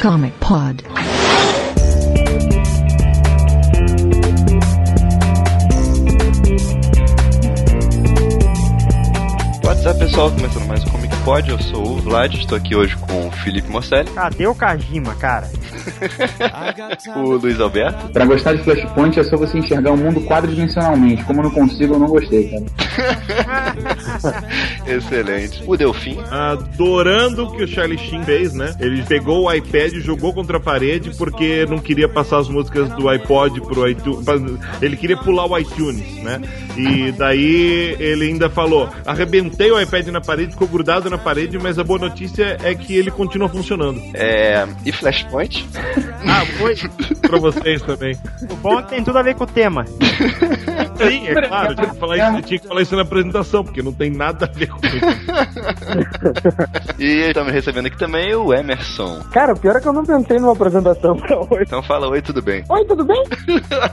Comic Pod. What's up, pessoal? Começando mais um Comic Pod, eu sou o Vlad, estou aqui hoje com o Felipe Mosselli, Cadê o Kajima, cara? o Luiz Alberto, Pra gostar de Flashpoint é só você enxergar o mundo quadridimensionalmente. Como eu não consigo, eu não gostei, cara. excelente, o Delfim, adorando o que o Charlie Sheen fez, né? Ele pegou o iPad e jogou contra a parede porque não queria passar as músicas do iPod pro iTunes. Ele queria pular o iTunes, né? E daí ele ainda falou: arrebentei o iPad na parede, ficou grudado na parede, mas a boa notícia é que ele continua funcionando. é, e Flashpoint. Ah, foi pra vocês também. O bom é que tem tudo a ver com o tema. Sim, é claro, tinha que, falar isso, tinha que falar isso na apresentação, porque não tem nada a ver com isso. E estamos recebendo aqui também o Emerson. Cara, o pior é que eu não pensei numa apresentação pra hoje. Então fala oi, tudo bem? Oi, tudo bem?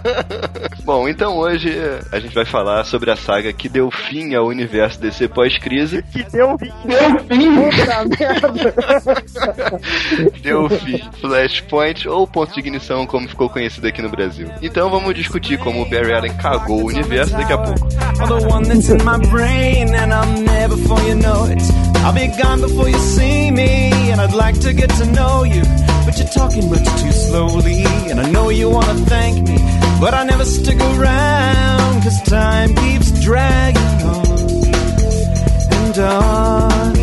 Bom, então hoje a gente vai falar sobre a saga que deu fim ao universo DC pós-crise. Que deu fim. Puta merda. Deu fim. Flashpoint ou ponto de ignição, como ficou conhecido aqui no Brasil. Então vamos discutir como o Barry Allen cagou o I'm the one that's universo daqui a pouco. I'll be gone before you see me, and I'd like to get to know you. But you're talking much too slowly, and I know you wanna thank me. But I never stick around, cause time keeps dragging on and on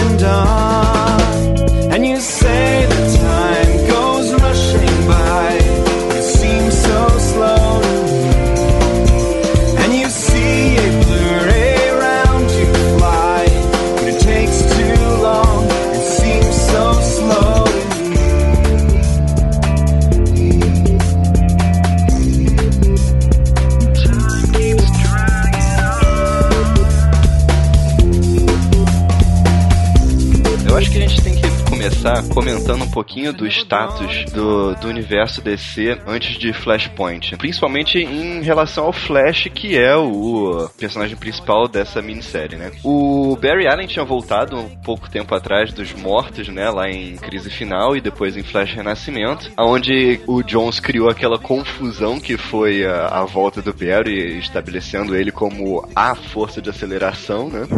and on. And you say that. Comentando um pouquinho do status do, do universo DC antes de Flashpoint. Principalmente em relação ao Flash, que é o personagem principal dessa minissérie, né? O Barry Allen tinha voltado um pouco tempo atrás dos mortos, né? Lá em Crise Final e depois em Flash Renascimento, onde o Jones criou aquela confusão que foi a, a volta do Barry, estabelecendo ele como a força de aceleração, né?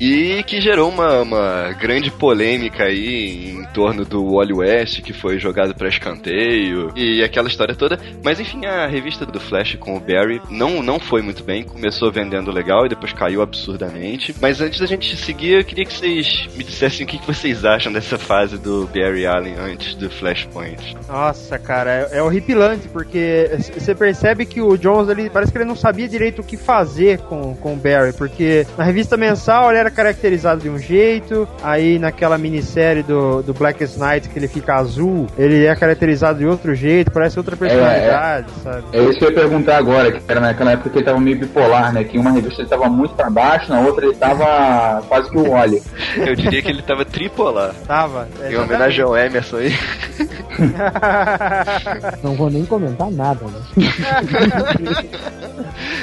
E que gerou uma, uma grande polêmica aí em torno do Wally West, que foi jogado para escanteio, e aquela história toda. Mas enfim, a revista do Flash com o Barry não, não foi muito bem, começou vendendo legal e depois caiu absurdamente. Mas antes da gente seguir, eu queria que vocês me dissessem o que vocês acham dessa fase do Barry Allen antes do Flashpoint. Nossa, cara, é, é horripilante, porque você percebe que o Jones, ele, parece que ele não sabia direito o que fazer com, com o Barry, porque na revista mensal ele era caracterizado de um jeito, aí naquela minissérie do, do Blackest Night, que ele fica azul, ele é caracterizado de outro jeito, parece outra personalidade, sabe? É isso que eu ia perguntar agora, que era naquela época que ele tava meio bipolar, né? Que uma revista ele tava muito pra baixo, na outra ele tava quase que o Wally. Eu diria que ele tava tripolar. Tava. Em homenagem ao Emerson aí. Não vou nem comentar nada, né?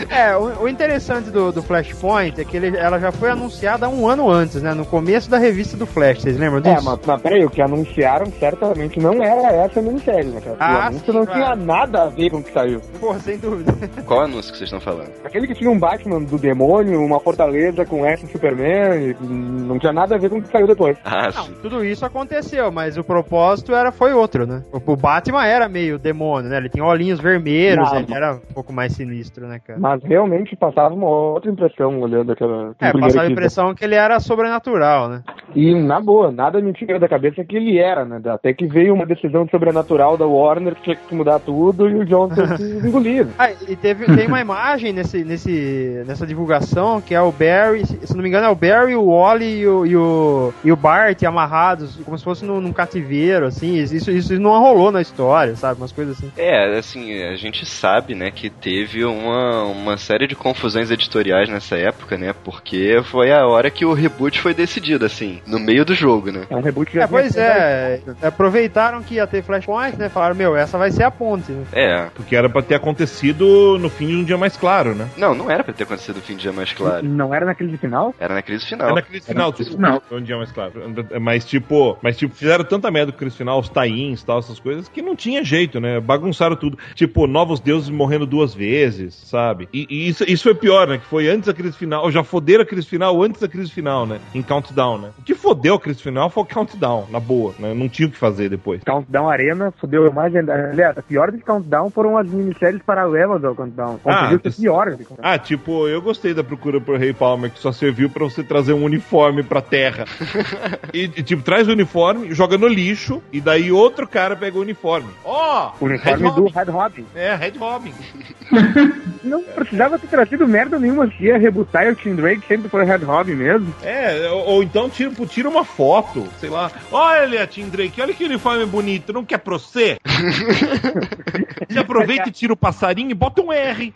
É, o, o interessante do, do Flashpoint é que ele, ela já foi anunciada um ano antes, né? No começo da revista do Flash, vocês lembram disso? É, mas, mas peraí, o que anunciaram certamente não era essa minissérie, né, cara? Ah, o anúncio sim, não claro. tinha nada a ver com o que saiu. Porra, sem dúvida. Qual anúncio que vocês estão falando? Aquele que tinha um Batman do demônio, uma fortaleza com e Superman, e não tinha nada a ver com o que saiu depois. Ah, Não, sim. tudo isso aconteceu, mas o propósito era foi outro, né? O, o Batman era meio demônio, né? Ele tinha olhinhos vermelhos, Não, ele era um pouco mais sinistro, né, cara? Mas realmente passava uma outra impressão olhando aquela. É, passava a impressão que ele era sobrenatural, né? E, na boa, nada me tira da cabeça que ele era, né? Até que veio uma decisão sobrenatural da Warner que tinha que mudar tudo e o John teve que engolir. Ah, e teve, tem uma imagem nesse, nesse, nessa divulgação que é o Barry, se não me engano, é o Barry, o Wally e o, e o, e o Bart amarrados, como se fosse num, num cativeiro, assim. Isso, isso não rolou na história, sabe? Umas coisas assim. É, assim, a gente sabe, né, que teve uma, uma série de confusões editoriais nessa época, né, porque foi a hora que o reboot foi decidido, assim. assim, no meio do jogo, né? É um reboot que É, pois sido- é, aproveitaram que ia ter Flashpoint, né? Falaram, meu, essa vai ser a ponte. né? É. Porque era pra ter acontecido no fim de um dia mais claro, né? Não, não era pra ter acontecido o fim de dia mais claro. Não era naquele final? Era na crise É final. na crise final, crise desculpa, final. foi um dia mais claro. Mas tipo, mas tipo, fizeram tanta merda com o crise final, os tie-ins e tal, essas coisas, que não tinha jeito, né? Bagunçaram tudo. Tipo, novos deuses morrendo duas vezes, sabe? E, e isso, isso foi pior, né? Que foi antes da crise final, ou já foderam a crise final antes da crise final, né? Em Countdown, né? O que fodeu a crise final foi o Countdown, na boa, né? Não tinha o que fazer depois. Countdown Arena fudeu mais ainda. Aliás, a pior de Countdown foram as minisséries paralelas ao Countdown. Ah, ser isso- pior. de Countdown. Ah, tipo, eu gostei da procura por Rei Palmer, que só serviu pra você trazer um uniforme pra terra. e, e, tipo, traz o uniforme, joga no lixo, e daí outro cara pega o uniforme. Ó! O uniforme Red do Robin. Red Robin. É, Red Robin. Não precisava ter trazido merda nenhuma se ia rebutar e o Tim Drake sempre foi Red Robin mesmo. É, ou, ou então tira, tira uma foto, sei lá. Olha, Tim Drake, olha que uniforme bonito, não quer pra você? Você aproveita e tira o passarinho e bota um R.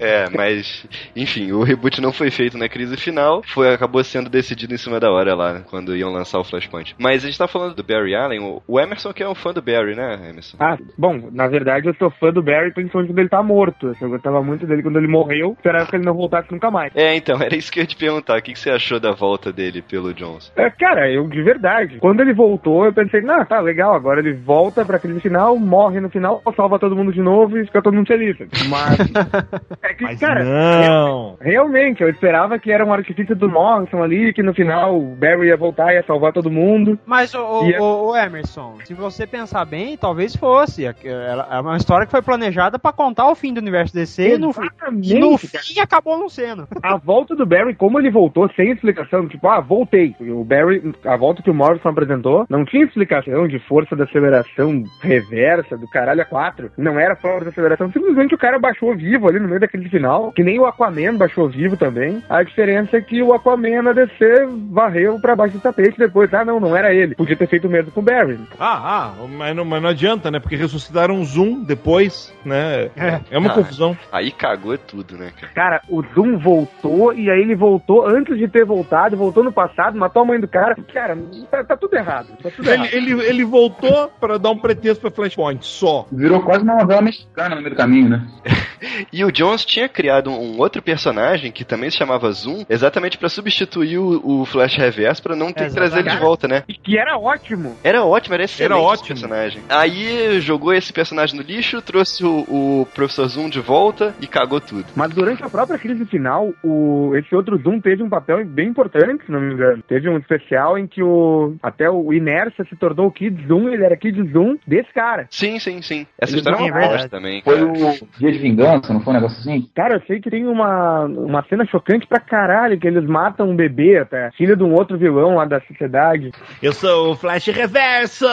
É, mas, enfim, o reboot não foi feito na crise final, foi acabou sendo decidido em cima da hora lá, quando iam lançar o Flashpoint. Mas a gente tá falando do Barry Allen, o- Emerson que é um fã do Barry, né, Emerson? Ah, bom, na verdade eu sou fã do Barry, principalmente quando ele tá morto. Eu gostava muito dele quando ele morreu, esperava que ele não voltasse nunca mais. É, então, era isso que eu ia te perguntar. O que, que você achou da volta dele pelo Jones? É, cara, eu de verdade. Quando ele voltou, eu pensei, não, tá legal, agora ele volta pra aquele final, morre no final, salva todo mundo de novo e fica todo mundo feliz. Mas. é que, Mas cara. não. Realmente, eu esperava que era um artifício do Morrison ali, que no final o Barry ia voltar e ia salvar todo mundo. Mas, o, E é- o, Emerson, se você pensar bem, talvez fosse. É é uma história que foi planejada pra contar o fim do universo DC e no, Exatamente, e no fim acabou não sendo. A volta do Barry, como ele voltou sem explicação, tipo, ah, voltei. O Barry, a volta que o Morrison apresentou, não tinha explicação de força da aceleração reversa, do caralho a quatro. Não era força da aceleração, simplesmente o cara baixou vivo ali no meio daquele final, que nem o Aquaman baixou vivo também. A diferença é que o Aquaman na DC varreu pra baixo do tapete depois. Ah, não, não era ele. Podia ter feito o mesmo com o Barry. Ah, ah, mas não, mas não adianta, né? Porque ressuscitaram um Zoom depois, né? É, uma Ah. confusão. Aí cagou tudo, né, cara? Cara, o Doom voltou e aí ele voltou antes de ter voltado, voltou no passado, matou a mãe do cara. Cara, tá, tá tudo errado. Tá tudo errado. Ele, ele, ele voltou pra dar um pretexto pra Flashpoint, só. Virou quase uma novela mexicana no meio do caminho, né? E o Jones tinha criado um outro personagem que também se chamava Zoom, exatamente pra substituir o, o Flash Reverso pra não ter que trazer ele de volta, né? E que era ótimo. Era ótimo, era excelente Era esse ótimo. personagem. Aí jogou esse personagem no lixo, trouxe o, o Professor Zoom de volta e cagou tudo. Mas durante a própria crise final, o, esse outro Zoom teve um papel bem importante, se não me engano. Teve um especial em que o até o Inercia se tornou o Kid Zoom, ele era Kid Zoom desse cara. Sim, sim, sim. Essa Ele história é uma é bosta também, Foi cara. o Dia de Vingança, não foi um negócio assim? Cara, eu sei que tem uma, uma cena chocante pra caralho, que eles matam um bebê até, filho de um outro vilão lá da sociedade. Eu sou o Flash Reverso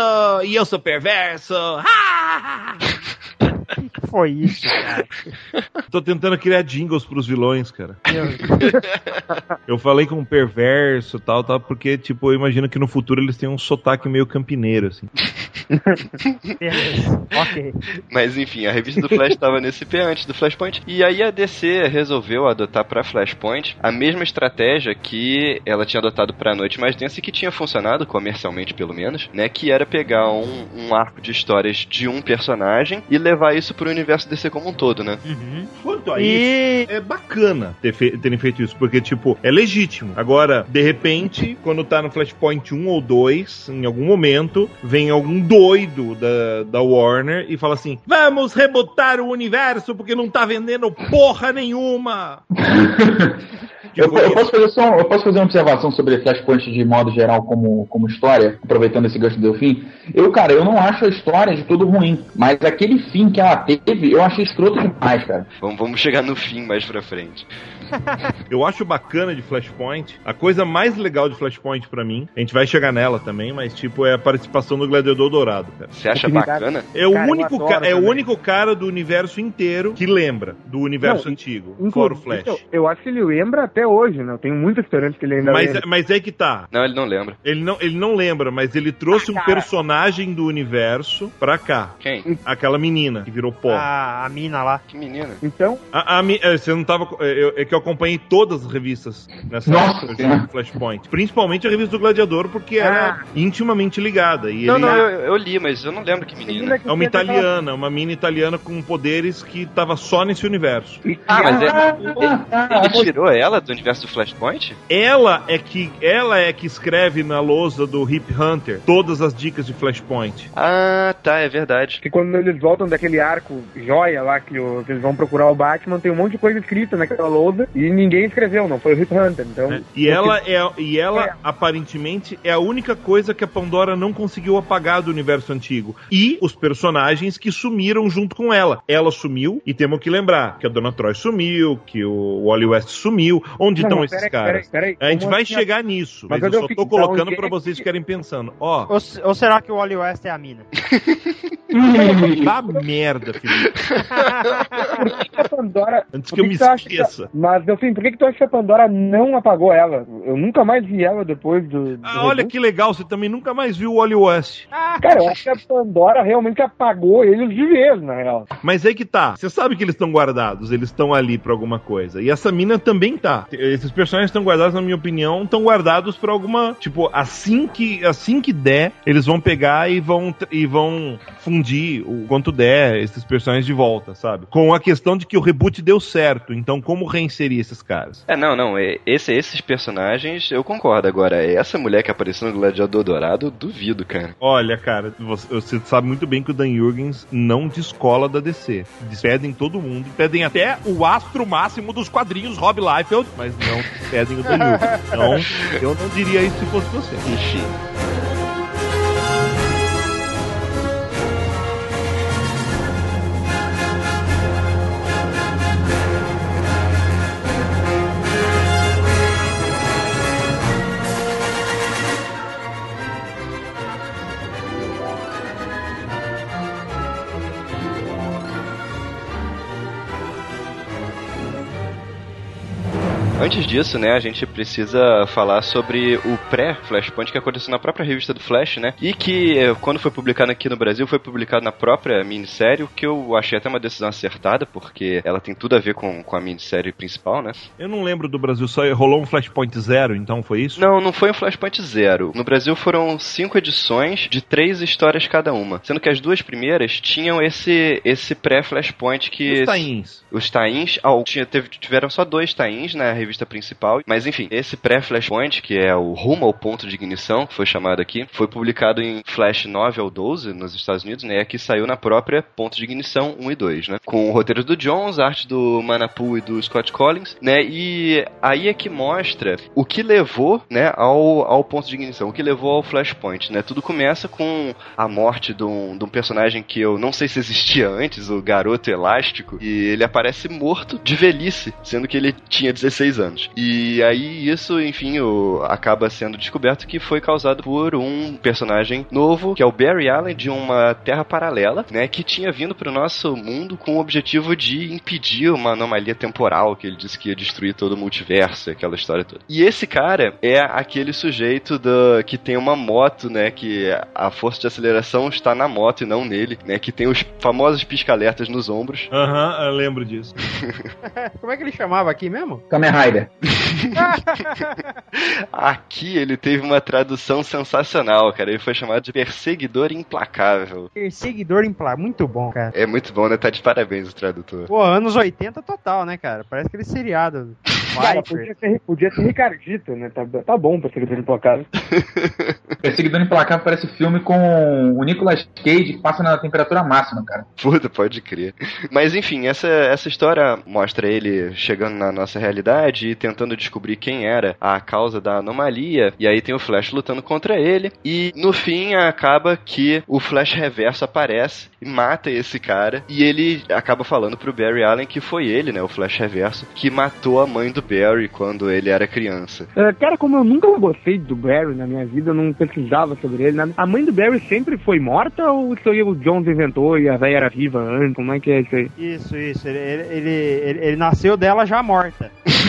e eu sou perverso. Ah! O que foi isso, cara? Tô tentando criar jingles pros vilões, cara. Eu falei com um perverso e tal, tal, porque, tipo, eu imagino que no futuro eles têm um sotaque meio campineiro, assim. Deus. ok. Mas enfim, a revista do Flash estava nesse pé antes do Flashpoint. E aí a DC resolveu adotar pra Flashpoint a mesma estratégia que ela tinha adotado pra Noite Mais Densa e que tinha funcionado, comercialmente pelo menos, né? Que era pegar um, um arco de histórias de um personagem e levar isso pro universo DC como um todo, né? Uhum. Quanto a E isso, é bacana ter fe- terem feito isso, porque, tipo, é legítimo. Agora, de repente, quando tá no Flashpoint 1 ou 2, em algum momento, vem algum doido da, da Warner e fala assim: vamos rebotar o universo porque não tá vendendo porra nenhuma. Eu, eu posso fazer só, eu posso fazer uma observação sobre Flashpoint de modo geral como, como história, aproveitando esse gancho do Delfim. Eu, cara, eu não acho a história de todo ruim, mas aquele fim que ela teve, eu achei escroto demais, cara. Vamos, vamos chegar no fim mais pra frente. Eu acho bacana de Flashpoint. A coisa mais legal de Flashpoint pra mim, a gente vai chegar nela também, mas tipo é a participação do Gladiador Dourado, cara. Você acha bacana? É o Cara, único ca- é o único cara do universo inteiro que lembra do universo Não, antigo, fora o Flash. Eu, eu acho que ele lembra até hoje, né? Eu tenho muita esperança que ele ainda Mas, lembra. mas é que tá. Não, ele não lembra. Ele não, ele não lembra, mas ele trouxe Ah, um personagem do universo pra cá. Quem? Aquela menina que virou pó. A, a mina lá. Que menina. Então, A, a é, você não tava. é, eu- é que eu acompanhei todas as revistas nessa Nossa época Flashpoint. Principalmente a revista do Gladiador, porque era intimamente ligada. E Não, ele não, eu, eu li, mas eu não lembro que menina. é uma italiana, uma mina italiana com poderes que tava só nesse universo. Ah, mas é, Ah, ele, ele tirou ela do universo do Flashpoint? Ela é que ela é que escreve na lousa do Hip Hunter todas as dicas de Flashpoint. Ah, tá, é verdade. que quando eles voltam daquele arco joia lá que, o- que eles vão procurar o Batman, tem um monte de coisa escrita naquela lousa e ninguém escreveu, não foi o Rip Hunter. Então, né? E ela é e ela aparentemente é a única coisa que a Pandora não conseguiu apagar do universo antigo. E os personagens que sumiram junto com ela. Ela sumiu e temos que lembrar que a Dona Troy sumiu, que o Wally West sumiu. Onde Não, estão não, esses caras? peraí, peraí. A gente vai assim? chegar nisso, Mas mas, eu eu só tô colocando então, pra quem- vocês ficarem pensando. Ó, Ou, ou será que o Wally West é a mina? dá merda, Felipe. Por que que a Pandora. Antes por que eu me acha que- esqueça. Mas, Delfim, por que, que tu acha que a Pandora não apagou ela? Eu nunca mais vi ela depois do. do Ah, olha que legal, você também nunca mais viu o Wally West. Cara, eu acho que a Pandora realmente apagou eles de vez, na real. Mas aí que tá. Você sabe que eles estão guardados, eles estão ali pra alguma coisa. E essa mina também tá. Esses personagens estão guardados, na minha opinião, estão guardados pra alguma. Tipo, assim que assim que der, eles vão pegar e vão e vão fundir o quanto der esses personagens de volta, sabe? Com a questão de que o reboot deu certo. Então, como reinserir esses caras? É, não, não. é- Esse, esses personagens, eu concordo. Agora, essa mulher que apareceu no Gladiador Dourado, eu duvido, cara. Olha, cara, você, você sabe muito bem que o Dan Jurgens não descola da DC. Despedem todo mundo, pedem até o astro máximo dos quadrinhos, Rob Liefeld, mas não despedem o Dan Jurgens. Então, eu não diria isso se fosse você. Enfim. Antes disso, né, a gente precisa falar sobre o pré-Flashpoint que aconteceu na própria revista do Flash, né? E que, eh, quando foi publicado aqui no Brasil, foi publicado na própria minissérie, o que eu achei até uma decisão acertada, porque ela tem tudo a ver com, com a minissérie principal, né? Eu não lembro do Brasil, só rolou um Flashpoint Zero, então foi isso? Não, não foi um Flashpoint Zero. No Brasil foram cinco edições de três histórias cada uma. Sendo que as duas primeiras tinham esse, esse pré-Flashpoint que. Os tains. Os tains, ah, tinha, teve, tiveram só dois tains na revista principal, mas enfim, esse pré-Flashpoint, que é o Rumo ao Ponto de Ignição, que foi chamado aqui, foi publicado em Flash 9 ao 12 nos Estados Unidos, né, que saiu na própria Ponto de Ignição 1 e 2, né, com o roteiro do Jones, arte do Manapu e do Scott Collins, né, e aí é que mostra o que levou, né, ao, ao Ponto de Ignição, o que levou ao Flashpoint, né, tudo começa com a morte de um, de um personagem que eu não sei se existia antes, o Garoto Elástico, e ele aparece morto de velhice, sendo que ele tinha 16 anos. E aí isso, enfim, o, acaba sendo descoberto que foi causado por um personagem novo, que é o Barry Allen, de uma terra paralela, né, que tinha vindo para o nosso mundo com o objetivo de impedir uma anomalia temporal, que ele disse que ia destruir todo o multiverso, aquela história toda. E esse cara é aquele sujeito do, que tem uma moto, né, que a força de aceleração está na moto e não nele, né, que tem os famosos pisca-alertas nos ombros. Aham, eu lembro disso. Como é que ele chamava aqui mesmo? Kamen Aqui ele teve uma tradução sensacional, cara. Ele foi chamado de Perseguidor Implacável. Perseguidor implá. Muito bom, cara. É muito bom, né? Tá de parabéns o tradutor. Pô, anos 80 total, né, cara? Parece aquele seriado. Cara, podia ser, podia ser Ricardito, né? Tá, tá bom ser implacável. Perseguidor Implacável parece filme com o Nicolas Cage que passa na temperatura máxima, cara. Puta, pode crer. Mas enfim, essa, essa história mostra ele chegando na nossa realidade e tentando descobrir quem era a causa da anomalia. E aí tem o Flash lutando contra ele. E no fim acaba que o Flash Reverso aparece e mata esse cara. E ele acaba falando pro Barry Allen que foi ele, né, o Flash Reverso, que matou a mãe do Barry quando ele era criança. É, cara, como eu nunca gostei do Barry na minha vida, eu não pesquisava sobre ele, nada. A mãe do Barry sempre foi morta ou isso aí o Jones inventou e a velha era viva antes? Como é que é isso aí? Isso, isso. Ele, ele, ele, ele- ele nasceu dela já morta.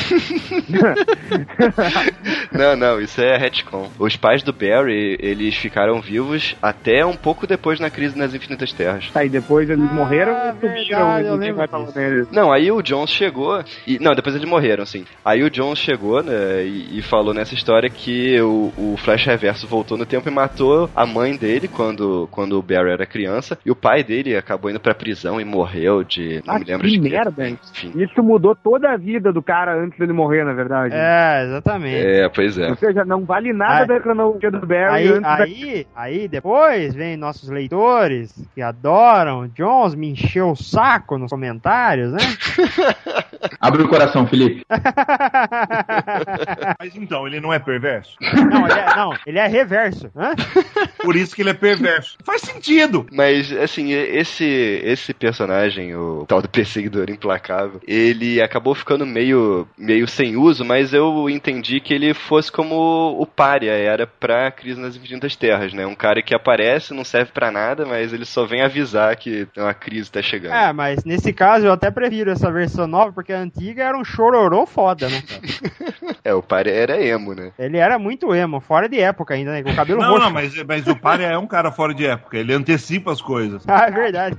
Não, não, isso é retcon. Os pais do Barry, eles ficaram vivos até um pouco depois na crise nas Infinitas Terras. Aí depois eles morreram Ah, e verdade, e falar disso. neles. Não, aí o Jones chegou e. Não, depois eles morreram, sim. Aí o Jones chegou, né, e, e falou nessa história que o, o Flash Reverso voltou no tempo e matou a mãe dele quando, quando o Barry era criança. E o pai dele acabou indo pra prisão e morreu de. Não Ah, me lembro que de quê. merda? Enfim. Isso mudou toda a vida do cara antes dele morrer, na verdade. É, exatamente. É, pois é. Ou seja, não vale nada Aí- da cronologia do Barry Aí, antes da... aí, aí depois vem nossos leitores que adoram Jones me encheu o saco nos comentários, né? Abre o coração, Felipe. Mas então, ele não é perverso? não, ele é, não, ele é reverso. Hã? Por isso que ele é perverso. Faz sentido! Mas, assim, esse, esse personagem, o tal do perseguidor implacável, ele acabou ficando meio, meio sem uso, mas eu entendi que ele fosse como o Pária era pra Crise nas Infinitas Terras, né? Um cara que aparece, não serve pra nada, mas ele só vem avisar que uma crise tá chegando. É, mas nesse caso eu até prefiro essa versão nova, porque a antiga era um chororô foda, né? cara? É, o Pária era emo, né? Ele era muito emo, fora de época ainda, né? Com o cabelo Não, roxo. não, mas, mas o Pária é um cara fora de época. Ele antecipa as coisas. Ah, é verdade.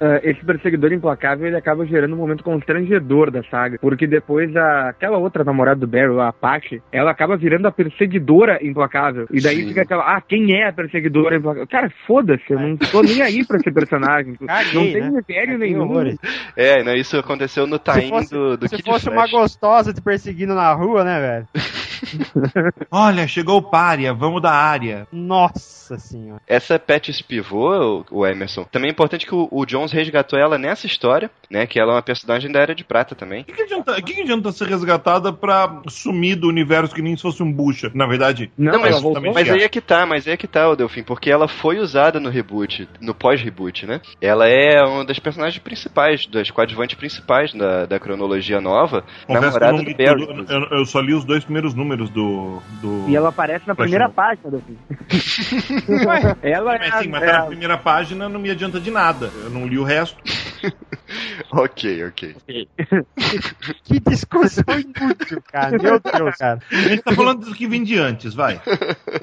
Ah, esse perseguidor implacável ele acaba gerando um momento constrangedor da saga, porque depois a, aquela outra namorada do Barry, a Apache, ela acaba virando a perseguidora implacável. E daí Sim. fica aquela, ah, quem é a perseguidora implacável? Cara, foda-se, eu não tô nem aí pra esse personagem. Caguei, não tem né? mistério Caguei nenhum. horrores. É, né? Isso aconteceu no time fosse, do, do se Kid fosse Flash. uma gostosa te perseguindo na rua, né, velho? Olha, chegou o Pária, vamos da área. Nossa senhora. Essa Pet Pivô, o, o Emerson, também é importante que o, o Jones resgatou ela nessa história, né? Que ela é uma personagem da Era de Prata também. O que, que, adianta, que, que adianta ser resgatada pra sumir do universo que nem se fosse um bucha? Na verdade, Não, Não, mas, também mas quer. aí é que tá, mas aí é que tá, o Delfim, porque ela foi usada no reboot, no pós-reboot, né? Ela é uma das personagens principais, das coadjuvantes principais da, da cronologia nova, confesso namorada do li Barry. eu, eu só li os dois primeiros números do. do... E ela aparece na primeira página do filme. Ela é, Mas sim, mas é tá a- na primeira página não me adianta de nada. Eu não li o resto. Ok, ok. que discussão inútil, cara. Meu Deus, cara. A gente tá falando do que vem de antes, vai.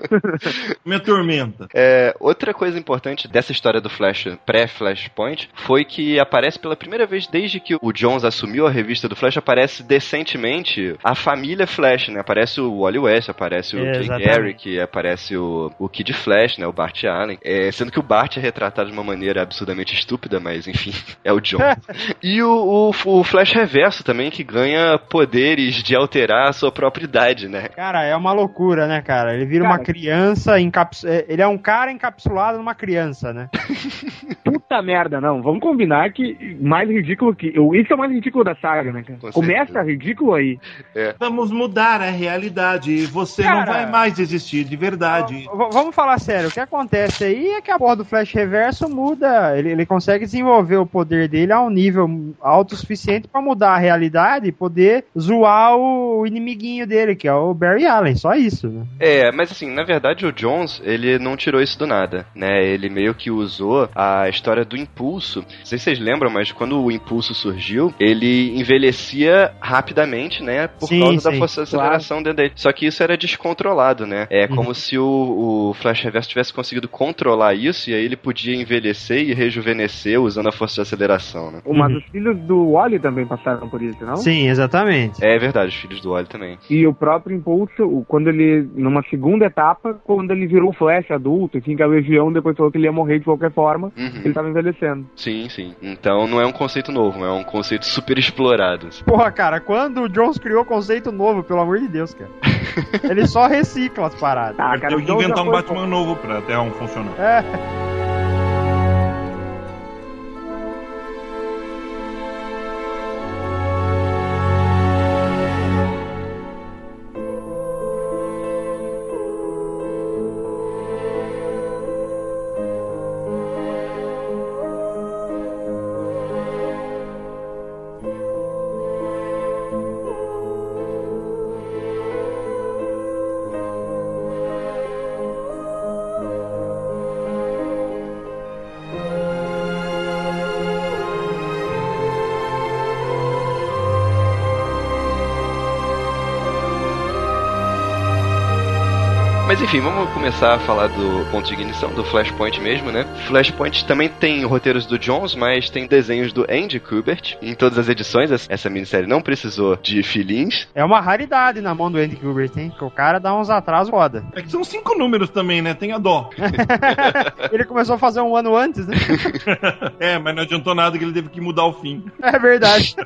Me atormenta. É, outra coisa importante dessa história do Flash, pré-Flashpoint, foi que aparece pela primeira vez desde que o Jones assumiu a revista do Flash, aparece decentemente a família Flash, né? Aparece o Wally West, aparece o Jay Exatamente. Garrick, aparece o, o Kid Flash, né? O Bart Allen. É, sendo que o Bart é retratado de uma maneira absurdamente estúpida, mas enfim, é o John. e o, o, o Flash Reverso também, que ganha poderes de alterar a sua própria idade, né? Cara, é uma loucura, né, cara? Ele vira Cara, uma criança encaps... é, Ele é um cara encapsulado numa criança, né? Puta merda, não. Vamos combinar que mais ridículo que. Isso é o mais ridículo da saga, né, cara? Com Começa certeza. ridículo aí. Vamos mudar a realidade. Você não Cara. vai mais existir de verdade. Vamos falar sério, o que acontece aí é que a porra do Flash Reverso muda, ele, ele consegue desenvolver o poder dele a um nível alto o suficiente pra mudar a realidade e poder zoar o inimiguinho dele, que é o Barry Allen, só isso, né? É, mas assim, na verdade o Jones, ele não tirou isso do nada, né? Ele meio que usou a história do impulso. Não sei se vocês lembram, mas quando o impulso surgiu, ele envelhecia rapidamente, né? Por Sim, causa da sim, força de aceleração dentro dele. Só que isso era descontrolado, né? É Uhum. como se o, o Flash Reverso tivesse conseguido controlar isso e aí ele podia envelhecer e rejuvenescer usando a força de aceleração, né? Mas Uhum. os filhos do Wally também passaram por isso, não? Sim, exatamente. É verdade, os filhos do Wally também. E o próprio impulso, quando ele, numa segunda etapa, quando ele virou Flash adulto, enfim, que a Legião depois falou que ele ia morrer de qualquer forma, Uhum. ele tava envelhecendo. Sim, sim. Então não é um conceito novo, é um conceito super explorado. assim. Porra, cara, quando o Jones criou conceito novo, pelo amor de Deus, cara. ele só recicla as paradas. Ah, Tem cara, que o Jones inventar um foi- Batman novo pra Terra 1 funcionar. É. enfim, vamos começar a falar do ponto de ignição, do Flashpoint mesmo, né? Flashpoint também tem roteiros do Jones, mas tem desenhos do Andy Kubert em todas as edições. Essa minissérie não precisou de filins. É uma raridade na mão do Andy Kubert, hein? Que o cara dá uns atrasos foda. É que são cinco números também, né? Tem a dó. Ele começou a fazer um ano antes, né? é, mas não adiantou nada que ele teve que mudar o fim. É verdade.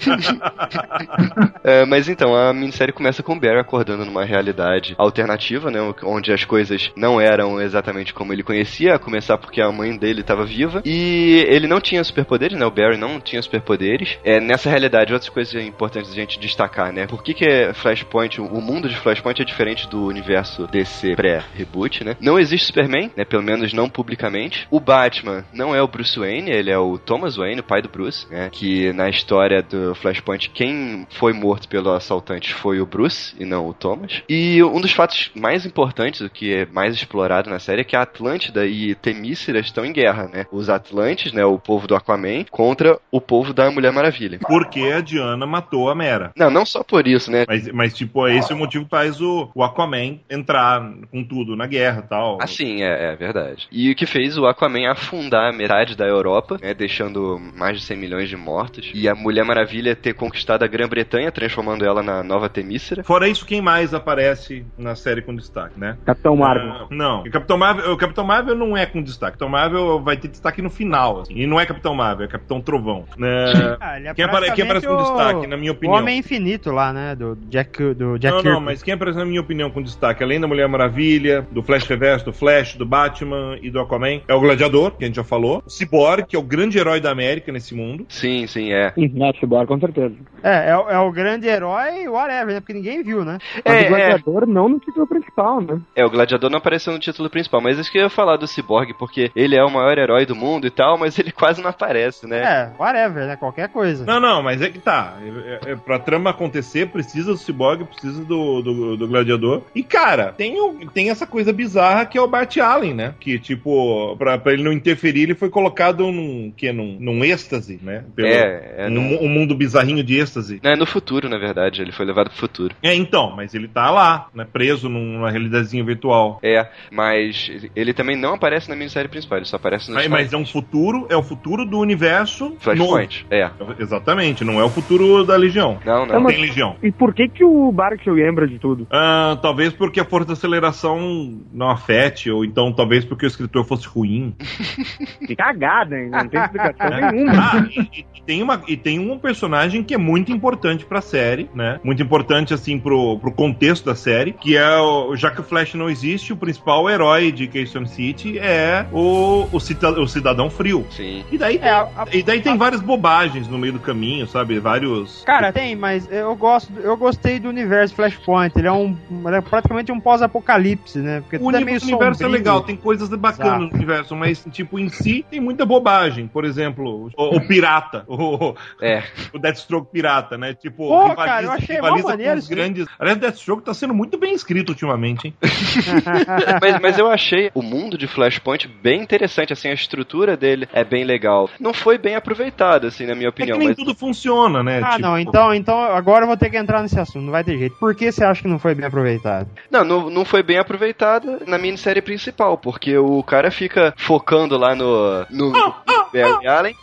É, mas então, a minissérie começa com o Barry acordando numa realidade alternativa, né? Onde as coisas não eram exatamente como ele conhecia, a começar porque a mãe dele estava viva. E ele não tinha superpoderes, né? O Barry não tinha superpoderes. É, nessa realidade, outras coisas importantes a gente destacar, né? Por que, que é Flashpoint, o mundo de Flashpoint é diferente do universo DC pré-reboot, né? Não existe Superman, né? Pelo menos não publicamente. O Batman não é o Bruce Wayne, ele é o Thomas Wayne, o pai do Bruce, né? Que na história do Flashpoint, quem foi morto pelo assaltante foi o Bruce e não o Thomas. E um dos fatos mais importantes, o que é mais explorado na série, é que a Atlântida e Temícera estão em guerra, né? Os Atlantes, né? O povo do Aquaman, contra o povo da Mulher Maravilha. Porque a Diana matou a Mera. Não, não só por isso, né? Mas, mas tipo, esse é o motivo que faz o, o Aquaman entrar com tudo na guerra e tal. Assim, é, é verdade. E o que fez o Aquaman afundar metade da Europa, né? Deixando mais de 100 milhões de mortos. E a Mulher Maravilha ter conquistado a Grã-Bretanha, transformando ela na nova Temícera. Fora isso, quem mais aparece na série com destaque, né? Capitão Marvel. Ah, não, o Capitão Marvel, o Capitão Marvel não é com destaque. Capitão Marvel vai ter destaque no final. assim. E não é Capitão Marvel, é Capitão Trovão. Né? Ah, é Quem apare- quem aparece com destaque, na minha opinião? O Homem Infinito lá, né? Do Jack, do Jack Não, não, mas quem aparece, na minha opinião, com destaque, além da Mulher Maravilha, do Flash Reverso, do Flash, do Batman e do Aquaman, é o Gladiador, que a gente já falou. O Cyborg, que é o grande herói da América nesse mundo. Sim, sim, é. Internet Bar, com certeza. É, é, o- é o grande herói, whatever, né? Porque ninguém viu, né? Mas o É, é, gladiador não no título principal, né? é, o Gladiador não apareceu no título principal, mas isso que eu ia falar do Cyborg, porque ele é o maior herói do mundo e tal, mas ele quase não aparece, né? É, whatever, né? Qualquer coisa. Não, não, mas é que tá. É, é, pra trama acontecer, precisa do Cyborg, precisa do, do, do Gladiador. E, cara, tem, o- tem essa coisa bizarra que é o Bart Allen, né? Que, tipo, pra, pra ele não interferir, ele foi colocado num, que, num, num êxtase, né? Pelo, É, é um, no- um mundo bizarrinho de êxtase. É no futuro, na verdade, ele foi levado pro futuro. É, então, mas ele tá lá, né? Preso numa realidadezinha virtual. É, mas ele- também não aparece na minissérie principal, ele só aparece no Mas, mas é um futuro, é o futuro do universo Flashpoint. É. novo. Exatamente, não é o futuro da Legião. Não, É não. uma- Tem Legião. E por que que o Bart lembra de tudo? Ah, talvez porque a força de aceleração não afete, ou então talvez porque o escritor fosse ruim. Que cagada, hein? Não tem explicação nenhuma. Ah, e, e tem uma, e tem um personagem que é muito importante pra série, né? Muito importante, assim, pro, pro contexto da série, que é, o, já que o Flash não existe, o principal herói de Keystone City é o, o, cita- o Cidadão Frio. Sim. E daí, É, a- a- e daí tem várias bobagens no meio do caminho, sabe? Vários... Cara, tem, mas eu gosto, eu gostei do universo Flashpoint. Ele é um, ele é praticamente um pós-apocalipse, né? Porque O tudo é o universo é sombrio. legal, tem coisas bacanas Exato. no universo, mas, tipo, em si tem muita bobagem. Por exemplo, o, o pirata, o, É. o Deathstroke pirata, né? Tipo, Pô, rivaliza, cara, eu achei rivaliza maneiro com os grandes. Aliás, o Deathstroke tá sendo muito bem escrito ultimamente, hein? mas, mas eu achei o mundo de Flashpoint bem interessante, assim, a estrutura dele é bem legal. Não foi bem aproveitado, assim, na minha É opinião, que nem mas tudo funciona, né? Ah, Tipo, não, então, então agora eu vou ter que entrar nesse assunto, não vai ter jeito. Por que você acha que não foi bem aproveitado? Não, não, não foi bem aproveitada na minissérie principal, porque o cara fica focando lá no. no Barry Allen.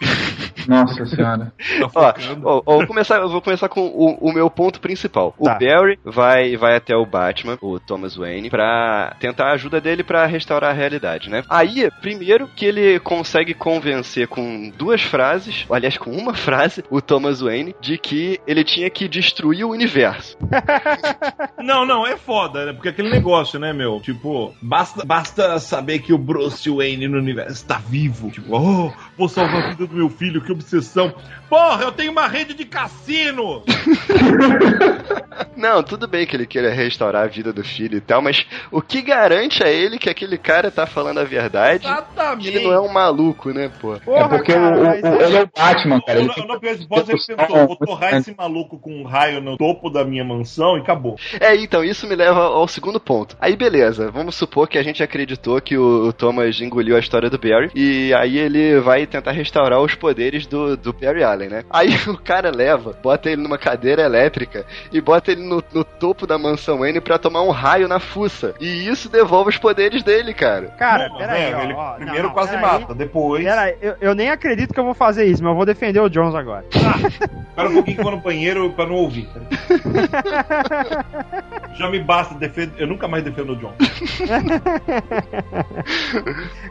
Nossa senhora. Ó, ó, ó, vou começar, eu vou começar com o, o meu ponto principal. O Tá. Barry vai, vai até o Batman, o Thomas Wayne, pra tentar a ajuda dele pra restaurar a realidade, né? Aí, primeiro que ele consegue convencer com duas frases, aliás, com uma frase, o Thomas Wayne, de que ele tinha que destruir o universo. Não, não, é foda, né? Porque aquele negócio, né, meu? Tipo, basta, basta saber que o Bruce Wayne no universo está vivo. Tipo, oh, vou salvar a vida do meu filho, que obsessão. Porra, eu tenho uma rede de cassino! Não, tudo bem que ele queira restaurar a vida do filho e tal, mas o que garante a ele que aquele cara tá falando a verdade? Que Exatamente. ele não é um maluco, né, pô? É porque o, o- o- ele é o Batman, cara. Eu Ele não, tem eu não penso, pode ser que pensou, vou torrar esse maluco com um raio no topo da minha mansão e acabou. É, então, isso me leva ao segundo ponto. Aí, beleza, vamos supor que a gente acreditou que o, o Thomas engoliu a história do Barry, e aí ele vai tentar restaurar os poderes do, do Barry Allen, né? Aí o cara leva, bota ele numa cadeira elétrica e bota ele no, no topo da mansão Wayne pra tomar um raio na fuça. E isso devolve os poderes dele, cara. Cara, peraí. ó, ele ó, primeiro não, quase mata, depois. Peraí, eu, eu nem acredito que eu vou fazer isso, mas eu vou defender o Jones agora. Espera um pouquinho que eu vou no banheiro pra não ouvir. Já me basta defender. Eu nunca mais defendo o John.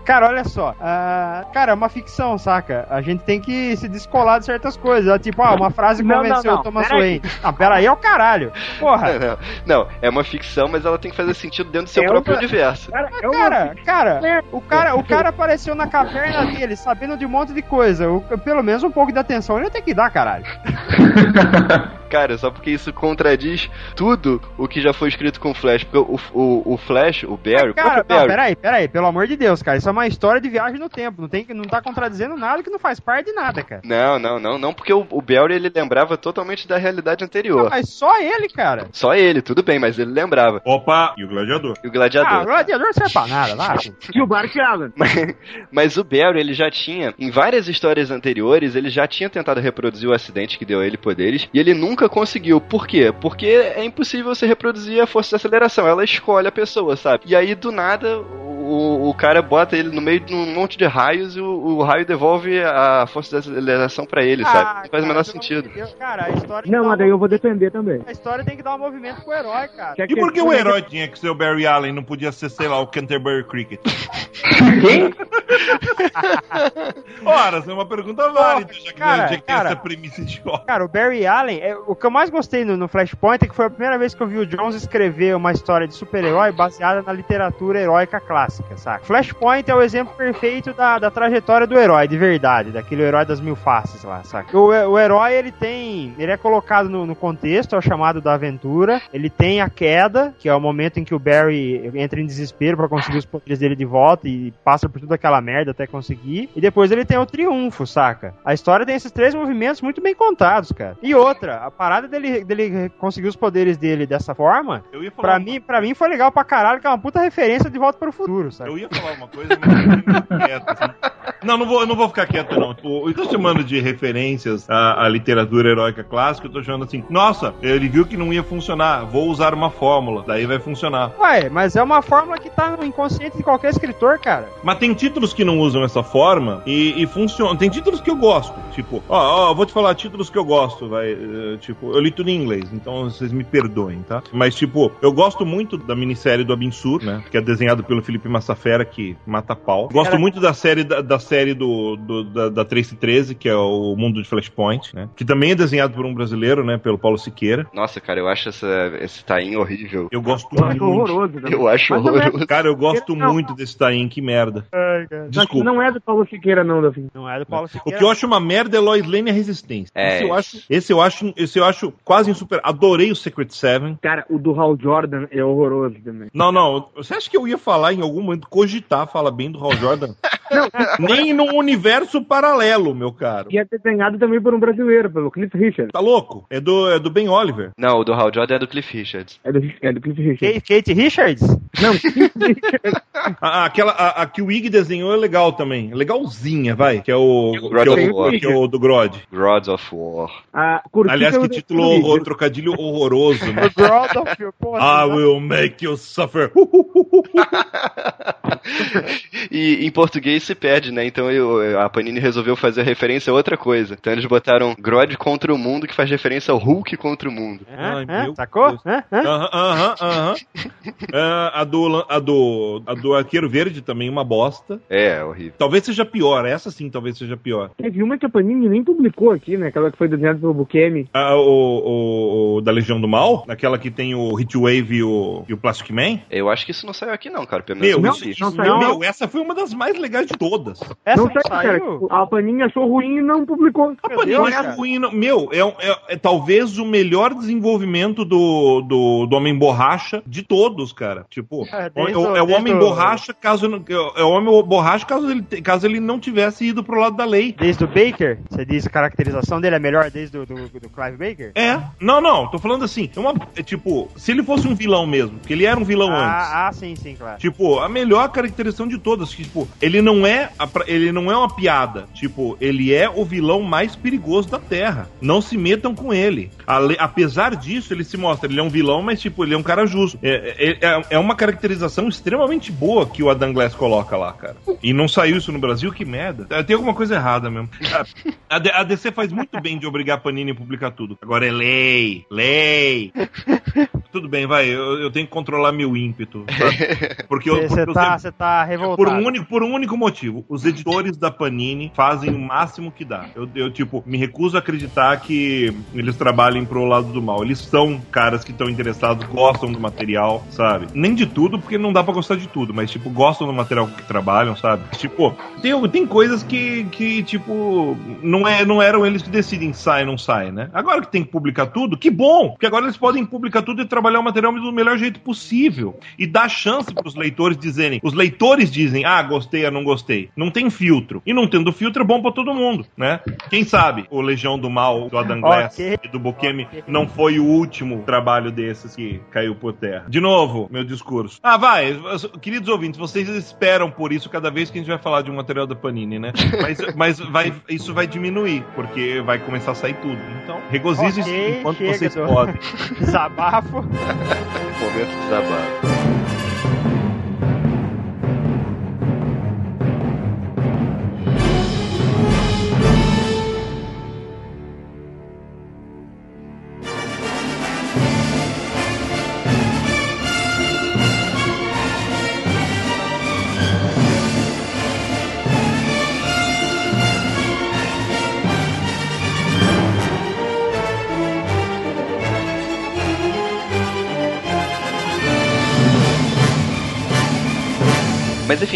Cara, olha só. ah, cara, é uma ficção, saca? A gente tem que se descolar de certas coisas. Tipo, ah, uma frase Não, convenceu não, não. o Thomas Pera Wayne. Não, pera aí, é o caralho. Porra. Não, não, é uma ficção, mas ela tem que fazer sentido dentro do seu É próprio uma- universo. Cara, uma Cara, cara, o cara, o cara apareceu na caverna dele, sabendo de um monte de coisa. O- pelo menos um pouco de atenção ele tem que dar, caralho. Cara, só porque isso contradiz tudo o que já foi escrito com o Flash. Porque o, o, o Flash, o Barry, o Cara, não, Barry. peraí, peraí, pelo amor de Deus, cara. Isso é uma história de viagem no tempo. Não, tem, não tá contradizendo nada que não faz parte de nada, cara. Não, não, não, não, porque o, o Barry ele lembrava totalmente da realidade anterior. Mas só ele, cara. Só ele, tudo bem, mas ele lembrava. Opa! E o gladiador? E o Ah, o gladiador. gladiador não serve pra nada, lá. E o Bart Allen. Mas, mas o Barry, ele já tinha, em várias histórias anteriores, ele já tinha tentado reproduzir o acidente que deu a ele poderes, e ele nunca conseguiu. Por quê? Porque é impossível você reproduzir a força de aceleração, ela escolhe a pessoa, sabe? E aí, do nada, o, o cara bota ele no meio de um monte de raios e o, o raio devolve a força de aceleração pra ele, sabe? Não faz o menor Ah, sentido. Deus, Cara, a história tem Não, que mas dar daí um- eu vou defender também. A história tem que dar um movimento pro herói, cara. E por que o herói tinha que ser o Barry Allen não podia ser, sei lá, o Canterbury Cricket? Quem? Ora, essa é uma pergunta válida, já que cara, que cara. essa premissa de jogo. Cara, o Barry Allen, é, o que eu mais gostei no, no Flashpoint é que foi a primeira vez que eu vi o Jones escrever uma história de super-herói baseada na literatura heróica clássica, saca? Flashpoint é o exemplo perfeito da, da trajetória do herói, de verdade, daquele herói das mil faces lá, saca? O, o herói, ele tem, ele é colocado no, no contexto, é o chamado da aventura, ele tem a queda, que é o momento em que o Barry entra em desespero pra conseguir os poderes dele de volta e passa por toda aquela merda até conseguir, e depois ele tem o triunfo, saca? A história tem esses três movimentos muito bem contados, cara. E outra, a parada dele, dele conseguir os poderes dele dessa forma, pra mim, pra mim foi legal pra caralho, que é uma puta referência de volta para o futuro, sabe? Eu ia falar uma coisa, mas eu quieto. assim. Não, não vou, eu não vou ficar quieto, não. Tipo, eu tô chamando de referências à, à literatura heróica clássica, eu tô chamando assim, nossa, ele viu que não ia funcionar, vou usar uma fórmula, daí vai funcionar. Ué, mas é uma fórmula que tá no inconsciente de qualquer escritor, cara. Mas tem títulos que não usam essa forma e, e funcionam. Tem títulos que eu gosto. Tipo, ó, ó, vou te falar títulos que eu gosto, vai. eh, Tipo, eu li tudo em inglês, então vocês me perdoem, tá? Mas, tipo, eu gosto muito da minissérie do Abinsur, né? Que é desenhado pelo Felipe Massafera, que mata pau. Gosto Era- muito da série da, da série do, do- da, da Tracy 13, que é o Mundo de Flashpoint, né? Que também é desenhado por um brasileiro, né? Pelo Paulo Siqueira. Nossa, cara, eu acho essa, esse tain horrível. Eu gosto Eu acho muito. horroroso. né? Eu acho Mas horroroso. Cara, eu gosto Não. muito desse Taim, que merda. Ai, Desculpa. Não é do Paulo Siqueira, não, Davi. Não é do Paulo O Siqueira. que eu acho uma merda é Lois Lane e a Resistência. É, esse, eu acho, esse eu acho, esse eu acho quase insuper. Adorei o Secret Seven. Cara, o do Hal Jordan é horroroso também. Não, não. Você acha que eu ia falar em algum momento cogitar falar bem do Hal Jordan? Nem num universo paralelo, meu caro. E é desenhado também por um brasileiro, pelo Cliff Richard. Tá louco? É do, é do Ben Oliver. Não, o do Hal Jordan é do Cliff Richards. É do, é do Cliff Richard. Kate, Kate Richards? Não. A, aquela, a, a que o Ig desenhou é legal também. Legalzinha, vai. Que é o, que é o, que é o do Grod. Gods of War. A Curtiça Aliás, é o que título vídeo. trocadilho horroroso, né? O God of War, porra, I will make you suffer. E em português se perde, né? Então eu- a Panini resolveu fazer referência a outra coisa. Então eles botaram Grodd contra o mundo, que faz referência ao Hulk contra o mundo. Hã? Ai, Hã? meu Sacou? Hã? Aham, aham, aham. Ah, A do, a, do, a do Arqueiro Verde também, uma bosta. É, horrível. Talvez seja pior, essa sim talvez seja pior. Teve uma que a Panini nem publicou aqui, né? Aquela que foi desenhada pelo Bukemi. Ah, o, o- o da Legião do Mal, aquela que tem o Hitwave e o, e o Plastic Man. Eu acho que isso não saiu aqui não, cara. Pelo menos Meu, isso- não saiu, meu, não. essa foi uma das mais legais de todas. Essa não sei, cara. A Panini achou ruim e não publicou. A Panini Deus, é cara. ruim, não- meu, é, é- é talvez o melhor desenvolvimento do, do, do Homem Borracha de todos, cara. Tipo, É, é, desde o- é o Homem o- Borracha caso não- é o Homem Borracha caso ele, caso ele não tivesse ido pro lado da lei. Desde o Baker? Você diz que a caracterização dele é melhor desde o do, do, Clive Baker? É, não, não, tô falando assim, é uma, é tipo, se ele fosse um vilão mesmo, porque ele era um vilão antes. Ah, ah, sim, sim, claro. Tipo, a melhor caracterização de todas, que, tipo, ele não não é ele não é uma piada. Tipo, ele é o vilão mais perigoso da Terra. Não se metam com ele. Ale- apesar disso, ele se mostra, ele é um vilão, mas tipo, ele é um cara justo. É, é- é- é uma caracterização extremamente boa que o Adam Glass coloca lá, cara. E não saiu isso no Brasil, que merda. É, Tem alguma coisa errada mesmo. A, a DC faz muito bem de obrigar a Panini a publicar tudo. Agora é lei, lei. Tudo bem, vai, eu, eu tenho que controlar meu ímpeto. sabe? Porque eu, Você eu tá, sempre- cê tá por revoltado. um, único, por um único motivo. Os editores da Panini fazem o máximo que dá. Eu, eu, tipo, me recuso a acreditar que eles trabalhem pro lado do mal. Eles são caras que estão interessados, gostam do material, sabe? Nem de tudo, porque não dá pra gostar de tudo, mas, tipo, gostam do material que trabalham, sabe? Tipo, tem, tem coisas que, que tipo, não, é, não eram eles que decidem sai não sai, né? Agora que tem que publicar tudo, que bom! Porque agora eles podem publicar tudo e trabalhar o material do melhor jeito possível. E dar chance pros leitores dizerem. Os leitores dizem, ah, gostei não gostei. Não tem filtro. E não tendo filtro é bom pra todo mundo, né? Quem sabe o Legião do Mal, do Adam Glass Ok. e do Bukemi Ok. não foi o último trabalho desses que caiu por terra. De novo, meu discurso. Ah, vai, queridos ouvintes, vocês esperam por isso cada vez que a gente vai falar de um material da Panini, né? Mas, mas vai, isso vai diminuir, porque vai começar a sair tudo. Então, regozijem-se Ok, enquanto chega vocês do- podem. Desabafo. Momento de desabafo.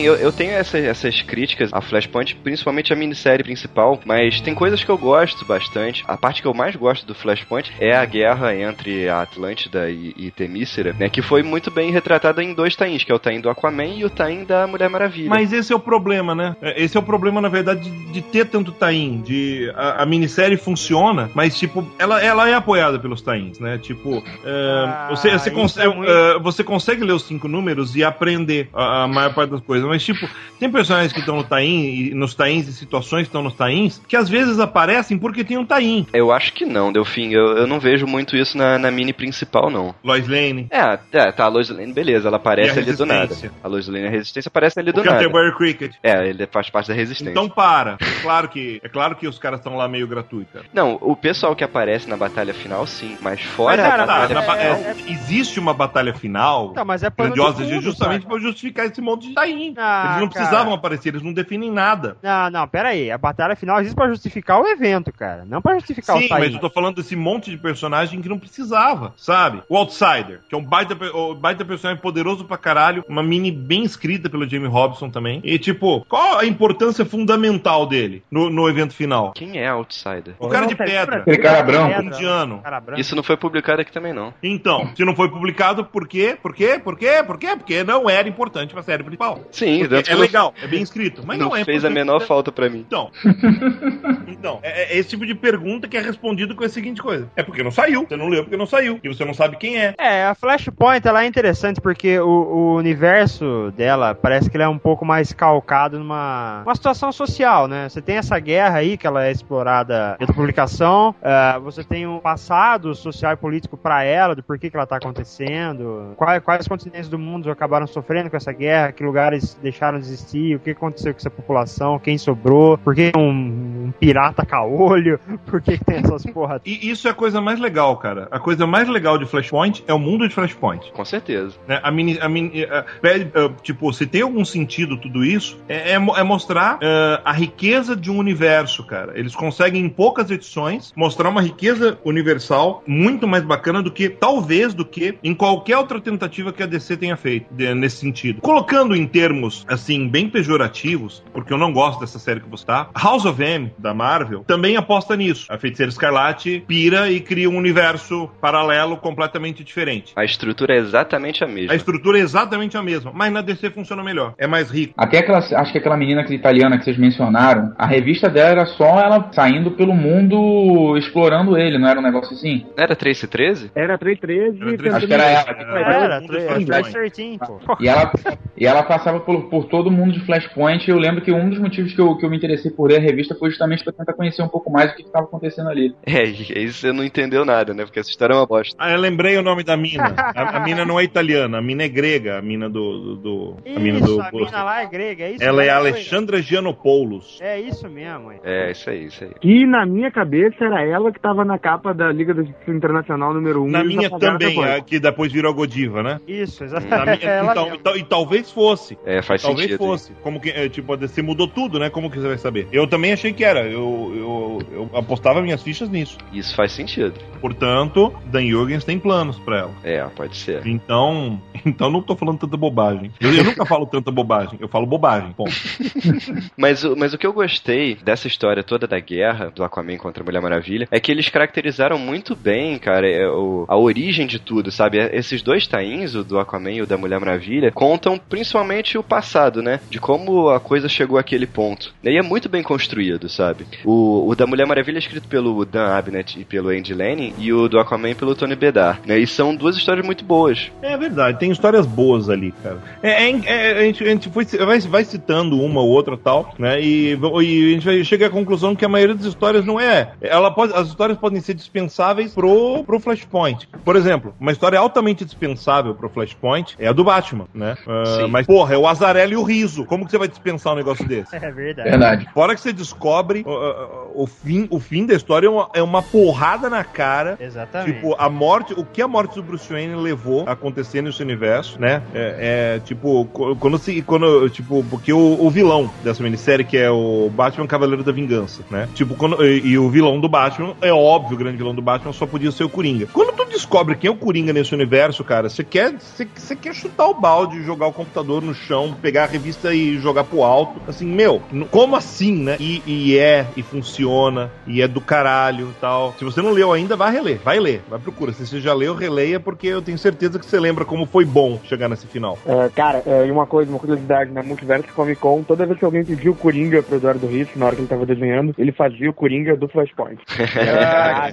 Eu, eu tenho essa- essas críticas a Flashpoint, principalmente a minissérie principal, mas tem coisas que eu gosto bastante. A parte que eu mais gosto do Flashpoint é a guerra entre a Atlântida e, e Temícera, né? Que foi muito bem retratada em dois tains, que é o tain do Aquaman e o tain da Mulher Maravilha. Mas esse é o problema, né? É, Esse é o problema, na verdade, de, de ter tanto Taim. De, a, a minissérie funciona, mas, tipo, ela, ela é apoiada pelos Tains, né? Tipo, é, Ah, você, você, consegue, é muito- é, você consegue ler os cinco números e aprender a, a maior parte das coisas. Mas, tipo, tem personagens que estão no Taim, e nos Tains e situações que estão nos Tains, que às vezes aparecem porque tem um Taim. Eu acho que não, Delfim. Eu, eu não vejo muito isso na, na mini principal, não. Lois Lane. É, é, tá, a Lois Lane, beleza, ela aparece ali do nada. A Lois Lane, a resistência aparece ali do O nada. Canterbury Cricket. É, ele faz parte da resistência. Então para. É claro que, é claro que os caras estão lá meio gratuito, cara. Não, o pessoal que aparece na batalha final, sim, mas fora Mas, cara, a Tá, final. é, existe uma batalha final Não, mas é grandiosa fundo, justamente para justificar esse monte de Taim. Ah, eles não cara. precisavam aparecer, eles não definem nada. Não, não, pera aí. A batalha final existe pra justificar o evento, cara. Não pra justificar Sim, o time. mas eu tô falando desse monte de personagem que não precisava, sabe? O Outsider, que é um baita, o baita personagem poderoso pra caralho, uma mini bem escrita pelo Jamie Robson também. E, tipo, qual a importância fundamental dele no, no evento final? Quem é Outsider? O cara de Não, pedra, Aquele cara branco. Pedra, indiano. Cara branco. Isso não foi publicado aqui também, não. Então, se não foi publicado, por quê? Por quê? Por quê? Por quê? Porque não era importante pra série principal. Sim, Que é legal, é bem escrito, mas não, não, é fez a menor pra- falta pra mim. Então, então é, é esse tipo de pergunta que é respondido com a seguinte coisa: é porque não saiu, você não leu porque não saiu, e você não sabe quem é. É, a Flashpoint ela é interessante porque o, o universo dela parece que ele é um pouco mais calcado numa uma situação social, né? Você tem essa guerra aí que ela é explorada dentro da publicação, ah, você tem um passado social e político pra ela, do porquê que ela tá acontecendo, quais, quais continentes do mundo acabaram sofrendo com essa guerra, que lugares deixaram de existir, o que aconteceu com essa população, quem sobrou, por que um, um pirata caolho, por que, tem essas porra E isso é a coisa mais legal, cara. A coisa mais legal de Flashpoint é o mundo de Flashpoint. Com certeza. né? A mini, a mini, eh, pede, eh, tipo, se tem algum sentido tudo isso, é, é é mostrar eh, a riqueza de um universo, cara. Eles conseguem, em poucas edições, mostrar uma riqueza universal muito mais bacana do que, talvez, do que em qualquer outra tentativa que a DC tenha feito de- nesse sentido. Colocando em termos, assim, bem pejorativos, porque eu não gosto dessa série que você tá, House of M, da Marvel, também aposta nisso. A Feiticeira Escarlate pira e cria um universo paralelo completamente diferente. A estrutura é exatamente a mesma. A estrutura é exatamente a mesma, mas na DC funciona melhor. É mais rico. Até aquela, acho que aquela menina que- italiana que vocês mencionaram, a revista dela era só ela saindo pelo mundo explorando ele, não era um negócio assim? Era 3 e 13? Era 313 Era e 313. Acho que era ela. Era Era, era 13, pô. E ela, E ela passava por, por todo mundo de Flashpoint. E eu lembro que um dos motivos que eu, que eu me interessei por ler a revista foi justamente para tentar conhecer um pouco mais o que estava acontecendo ali. É, e aí você não entendeu nada, né? Porque essa história é uma bosta. Ah, eu lembrei o nome da mina. A, a mina não é italiana, a mina é grega, a mina do. do, do- a mina Isso, do. a mina lá é grega, é isso? Ela é? Alexandra Giannopoulos. É isso mesmo, hein? É, isso aí, isso aí. Que na minha cabeça era ela que tava na capa da Liga da Justiça Internacional número 1. Na minha também, a que depois virou a Godiva, né? Isso, Na exatamente. minha- É então, mesmo. então- e talvez fosse. É, faz Talvez sentido. fosse. Como que, é, tipo, DC mudou tudo, né? Como que você vai saber? Eu também achei que era. Eu, eu, eu apostava minhas fichas nisso. Isso faz sentido. Portanto, Dan Jurgens tem planos pra ela. É, pode ser. Então, então não tô falando tanta bobagem. Eu, eu nunca falo tanta bobagem. Eu falo bobagem, ponto. Mas, o- mas o que eu gostei dessa história toda da guerra do Aquaman contra a Mulher Maravilha é que eles caracterizaram muito bem, cara, é, a origem de tudo, sabe? Esses dois tains, o do Aquaman e o da Mulher Maravilha, contam principalmente o passado, né? De como a coisa chegou àquele ponto. E é muito bem construído, sabe? O, o da Mulher Maravilha é escrito pelo Dan Abnett e pelo Andy Lanning e o do Aquaman pelo Tony Bedard, né? E são duas histórias muito boas. É verdade, tem histórias boas ali, cara. É, é- é- a gente, a gente foi, vai, vai citando uma ou outra tal, né? E, e a gente vai, chega à conclusão que a maioria das histórias não é. Ela pode, as histórias podem ser dispensáveis pro, pro Flashpoint. Por exemplo, uma história altamente dispensável pro Flashpoint é a do Batman, né? Sim. mas, porra, é o Azarelo e o Riso. Como que você vai dispensar um negócio desse? É verdade. Verdade. Fora que você descobre uh, uh, o, fim, o fim da história é uma, é uma porrada na cara Exatamente. Tipo, a morte, o que a morte do Bruce Wayne levou a acontecer nesse universo, né? É, é, tipo, quando se. Quando, tipo, porque o, o vilão dessa minissérie, que é o Batman Cavaleiro da Vingança, né? Tipo, quando, e, e o vilão do Batman, é óbvio, o grande vilão do Batman só podia ser o Coringa. Quando tu descobre quem é o Coringa nesse universo, cara, você quer, você, você quer chutar o balde, jogar o computador no chão, pegar a revista e jogar pro alto. Assim, meu, como assim, né? E, e é, e funciona, e é do caralho e tal. Se você não leu ainda, vai reler, vai ler, vai procura. Se você já leu, releia, porque eu tenho certeza que você lembra como foi bom chegar nesse final. É, cara, é, e uma coisa, uma curiosidade, na Multiverso Comic Con, toda vez que alguém pediu o Coringa pro Eduardo Risso, na hora que ele tava desenhando, ele fazia o Coringa do Flashpoint.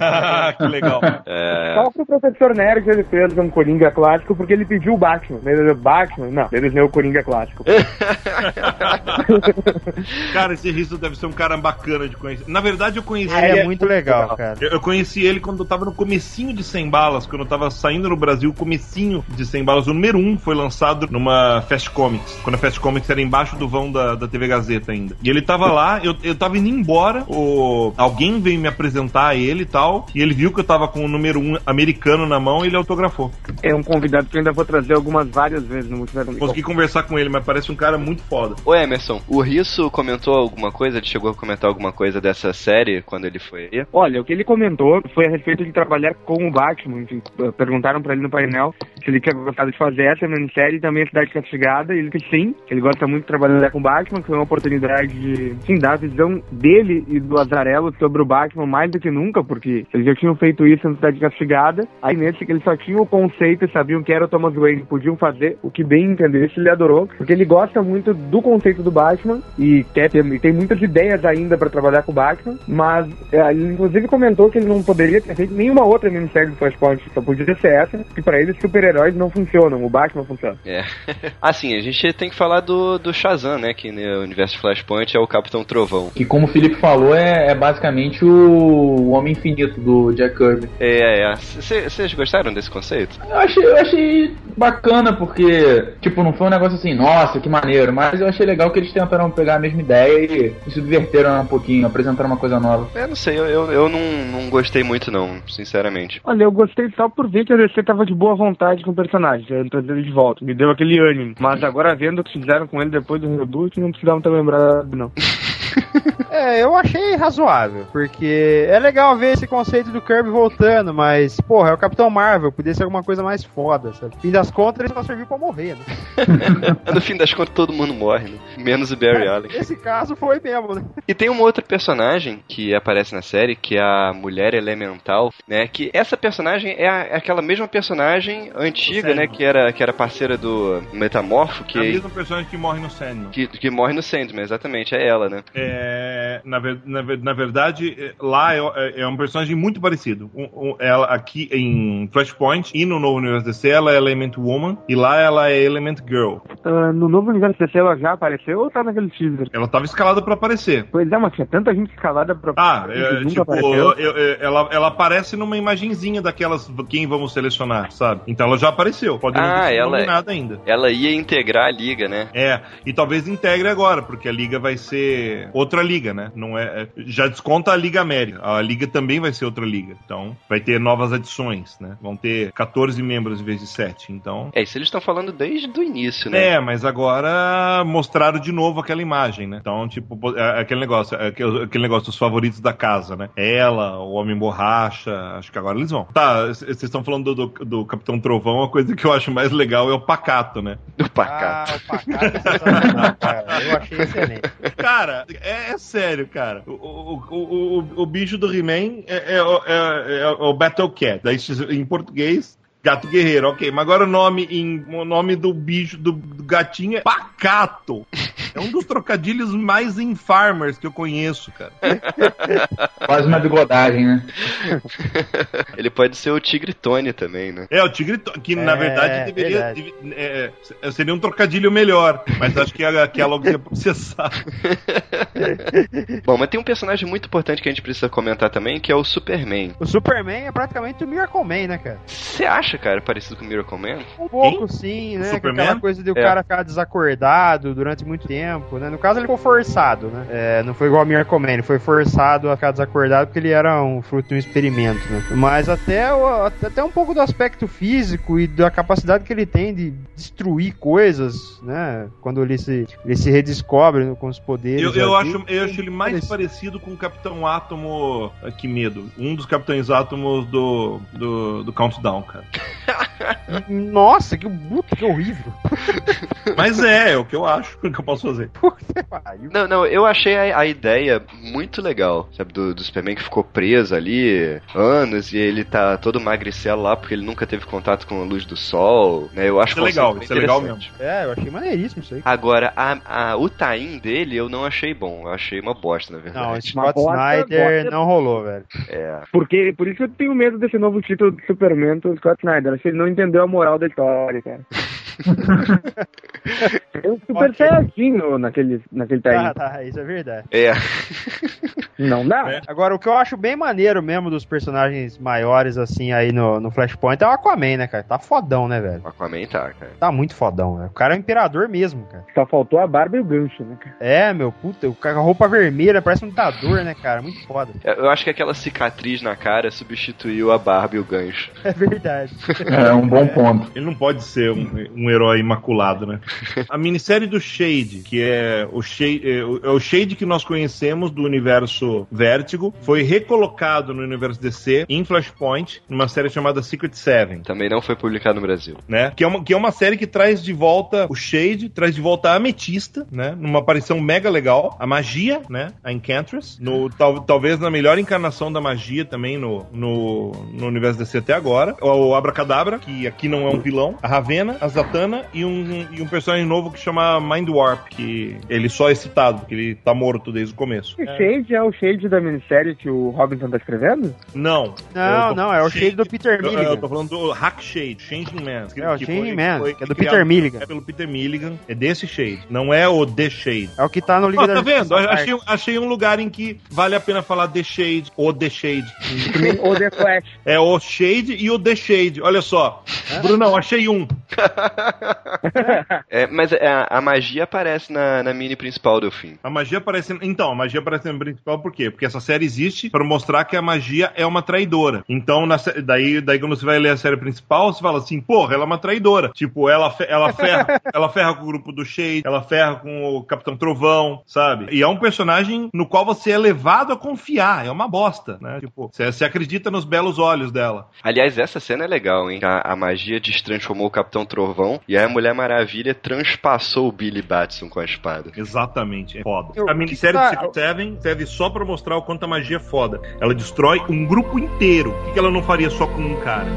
Ah, que legal. É, Só que o professor Nerd ele fez um Coringa clássico porque ele pediu o Batman. Ele Batman? Não, ele desenhou o Coringa clássico. Cara, esse Risto deve ser um cara bacana de conhecer. Na verdade, eu conheci Ele ele. é muito legal, cara. Eu, eu conheci ele quando eu tava no comecinho de 100 balas, quando eu tava saindo no Brasil, o comecinho de 100 balas. O número 1 foi lançado numa Fast Comics, quando a Fast Comics era embaixo do vão da, da TV Gazeta ainda. E ele tava lá, eu, eu tava indo embora, o, alguém veio me apresentar a ele e tal, e ele viu que eu tava com o número 1 americano na mão e ele autografou. É um convidado que eu ainda vou trazer algumas várias vezes no Multiverso. Consegui conversar com ele, mas parece um cara muito foda. Ô Emerson, o Risso comentou alguma coisa? Ele chegou a comentar alguma coisa dessa série quando ele foi aí? Olha, o que ele comentou foi a respeito de trabalhar com o Batman. Enfim, perguntaram pra ele no painel se ele tinha gostado de fazer essa minissérie e também a Cidade Castigada. E ele disse que sim, que ele gosta muito de trabalhar com o Batman, que foi uma oportunidade de, sim, dar a visão dele e do Azarello sobre o Batman mais do que nunca, porque eles já tinham feito isso na Cidade Castigada. Aí nesse que eles só tinham o conceito e sabiam que era o Thomas Wayne, podiam fazer o que bem entendesse, ele adorou, porque ele gosta muito do conceito do Batman e quer ter, e tem muitas ideias ainda pra trabalhar com o Batman, mas é, ele inclusive comentou que ele não poderia ter feito nenhuma outra minissérie do Flashpoint, só podia ser essa, que pra ele super-heróis não funcionam, o Batman funciona. É. assim, a gente tem que falar do, do Shazam, né? Que no universo Flashpoint é o Capitão Trovão. Que como o Felipe falou, é, é basicamente o, o Homem Infinito do Jack Kirby. É, é. Vocês gostaram desse conceito? Eu achei, eu achei bacana, porque, tipo, não foi um negócio assim, nossa, que maneiro, mas eu achei legal que eles tentaram pegar a mesma ideia e, e subverteram um pouquinho, apresentaram uma coisa nova. Eu não sei, eu, eu, eu não, não gostei muito não, sinceramente. Olha, eu gostei só por ver que a DC tava de boa vontade com o personagem, querendo trazer ele de volta. Me deu aquele ânimo. Mas agora vendo o que fizeram com ele depois do reboot, não precisava ter lembrado, não. É, eu achei razoável, porque é legal ver esse conceito do Kirby voltando, mas, porra, é o Capitão Marvel, podia ser alguma coisa mais foda, sabe? Fim das contas, ele só serviu pra morrer, né? no fim das contas, todo mundo morre, né? Menos o Barry Allen. Esse caso foi mesmo, né? E tem uma outra personagem que aparece na série, que é a Mulher Elemental, né? Que essa personagem é, a- é aquela mesma personagem antiga, né? Que era, que era parceira do Metamorfo, É a que, mesma personagem que morre no Sandman. que, que morre no Sandman, exatamente, é ela, né? É, é, na, ver- na na verdade, é, lá é, é um personagem muito parecido. Um- um- ela aqui em Flashpoint e no novo universo DC, ela é Element Woman e lá ela é Element Girl. Ah, no novo universo DC ela já apareceu ou tá naquele teaser? Ela tava escalada pra aparecer. Pois é, mas tinha tanta gente escalada pra. Ah, é, tipo, apareceu. eu- eu- ela, ela aparece numa imagenzinha daquelas quem vamos selecionar, sabe? Então ela já apareceu. Pode não Ah, ter sido ela- nominada ainda. Ela ia integrar a liga, né? É, e talvez integre agora, porque a liga vai ser outra liga, né? Não é, é- já desconta a Liga América. A liga também vai ser outra liga. Então, vai ter novas adições, né? Vão ter 14 membros em vez de 7. Então, É, isso eles estão falando desde o início, né? é, mas agora mostraram de novo aquela imagem, né? Então, tipo, é aquele negócio, é aquele negócio dos favoritos da casa, né? Ela, o Homem Borracha, acho que agora eles vão. Tá, vocês estão falando do, do, do Capitão Trovão, a coisa que eu acho mais legal é o pacato, né? Do Ah, pacato. o pacato é sensacional, cara. Eu achei excelente. Cara, é, é sério, cara. O, o, o, o, o bicho do He-Man é, é, o- é, é o Battle Cat. Em português, gato guerreiro, ok. Mas agora o nome, em, o nome do bicho, do, do gatinho é Pacato. É um dos trocadilhos mais infarmers que eu conheço, cara. Quase uma bigodagem, né? Ele pode ser o Tigre Tony também, né? É, o Tigre, To- que na É, verdade deveria. verdade. deve- é, é, seria um trocadilho melhor, mas acho que a, que a logo ia processar. Bom, mas tem um personagem muito importante que a gente precisa comentar também, que é o Superman. O Superman é praticamente o Miracle Man, né, cara? Você acha, cara, parecido com o Miracle Man? Um pouco, sim, né? Com Superman? aquela coisa de o É. cara ficar desacordado durante muito tempo, né? No caso, ele ficou forçado, né? É, não foi igual a Miracle Man, ele foi forçado a ficar desacordado porque ele era um fruto de um experimento, né? Mas até, o- até um pouco do aspecto físico e da capacidade que ele tem de destruir coisas, né? Quando ele se, ele se redescobre com os poderes. Eu, eu, acho, eu acho ele mais parecido com o Capitão Átomo. ah, Que medo. Um dos Capitães Átomos do, do, do Countdown, cara. Nossa, que puta, que horrível. Mas é, é o que eu acho que eu posso fazer. Não, não, eu achei a, a ideia muito legal, sabe? Do, do Superman que ficou preso ali anos e ele tá todo magricelo lá porque ele nunca teve contato com a luz do sol, né? Eu acho Isso é legal, isso é legal interessante. É, eu achei maneiríssimo isso aí. Agora, a, a, o tain dele eu não achei bom, eu achei uma bosta, na verdade. Não, Scott bosta, Snyder bosta. não rolou, velho. É. Porque, por isso que eu tenho medo desse novo título do Superman do Scott Snyder. Acho que ele não entendeu a moral da história, cara. Tem um super Ok. saiyajin naquele, naquele time. Ah, tá, isso é verdade. É. Não dá. É. Agora, o que eu acho bem maneiro mesmo dos personagens maiores, assim, aí no, no Flashpoint é o Aquaman, né, cara? Tá fodão, né, velho? O Aquaman tá, cara. Tá muito fodão, né? O cara é o imperador mesmo, cara. Só faltou a barba e o gancho, né, cara? É, meu, puta, o cara com a roupa vermelha parece um ditador, né, cara? Muito foda. Eu eu acho que aquela cicatriz na cara substituiu a barba e o gancho. É verdade. É um bom ponto. Ele não pode ser um, um herói imaculado, né? A minissérie do Shade, que é o Shade, é o, é o Shade que nós conhecemos do universo Vértigo, foi recolocado no universo DC em Flashpoint, numa série chamada Secret Seven. Também não foi publicado no Brasil. né? Que é, uma, que é uma série que traz de volta o Shade, traz de volta a Ametista, né? Numa aparição mega legal. A magia, né? A Enchantress. No, tal, talvez na melhor encarnação da magia também no, no, no universo DC até agora. O Abracadabra, que aqui não é um vilão. A Ravena, a Zatanna e um, e um personagem novo que chama Mind Warp, que ele só é citado, porque ele tá morto desde o começo. O Shade é o Shade da minissérie que o Robinson tá escrevendo? Não. Não, Eu tô- não, é o shade do Peter Eu, eu Milligan. tô falando do Hack Shade, Changing Man. que- É, o Changing foi- Man, foi que é do Peter Milligan. É pelo Peter Milligan. É desse Shade. Não é o The Shade. É o que tá no Liga Ó, da tá vendo? Achei, achei um lugar em que vale a pena falar The Shade ou The Shade. Ou The Flash. É o Shade e o The Shade. Olha só. Brunão, achei um. É, mas a, a magia aparece na, na mini principal do fim. A magia aparece. Então, a magia aparece no principal por quê? Porque essa série existe para mostrar que a magia é uma traidora. Então, na daí, daí quando você vai ler a série principal, você fala assim, porra, ela é uma traidora. Tipo, ela, ela ferra, ela ferra com o grupo do Shade, ela ferra com o Capitão Trovão, sabe? E é um personagem no qual você é levado a confiar. É uma bosta, né? Tipo, você, você acredita nos belos olhos dela. Aliás, essa cena é legal, hein? A, a magia destransformou o Capitão Trovão e aí a Mulher Maravilha transpassou o Billy Batson com a espada. Exatamente, é foda. Eu- a minissérie que do tá- Secret Seven serve só pra mostrar o quanto a magia é foda. Ela destrói um grupo inteiro. O que ela não faria só com um cara?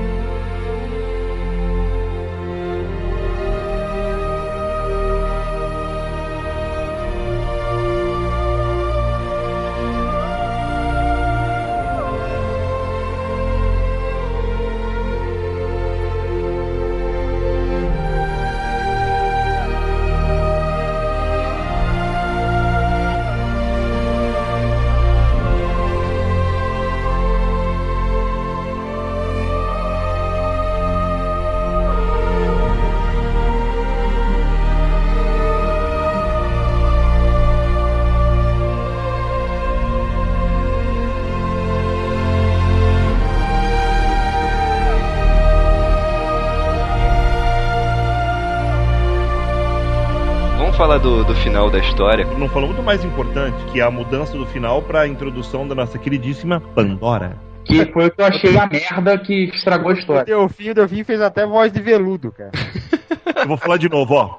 Do, do final da história. Não falamos do mais importante, que é a mudança do final pra introdução da nossa queridíssima Pandora. Que foi o que eu achei a merda que estragou a história. Delfim, o Delfim fez até voz de veludo, cara. Eu vou falar de novo, ó.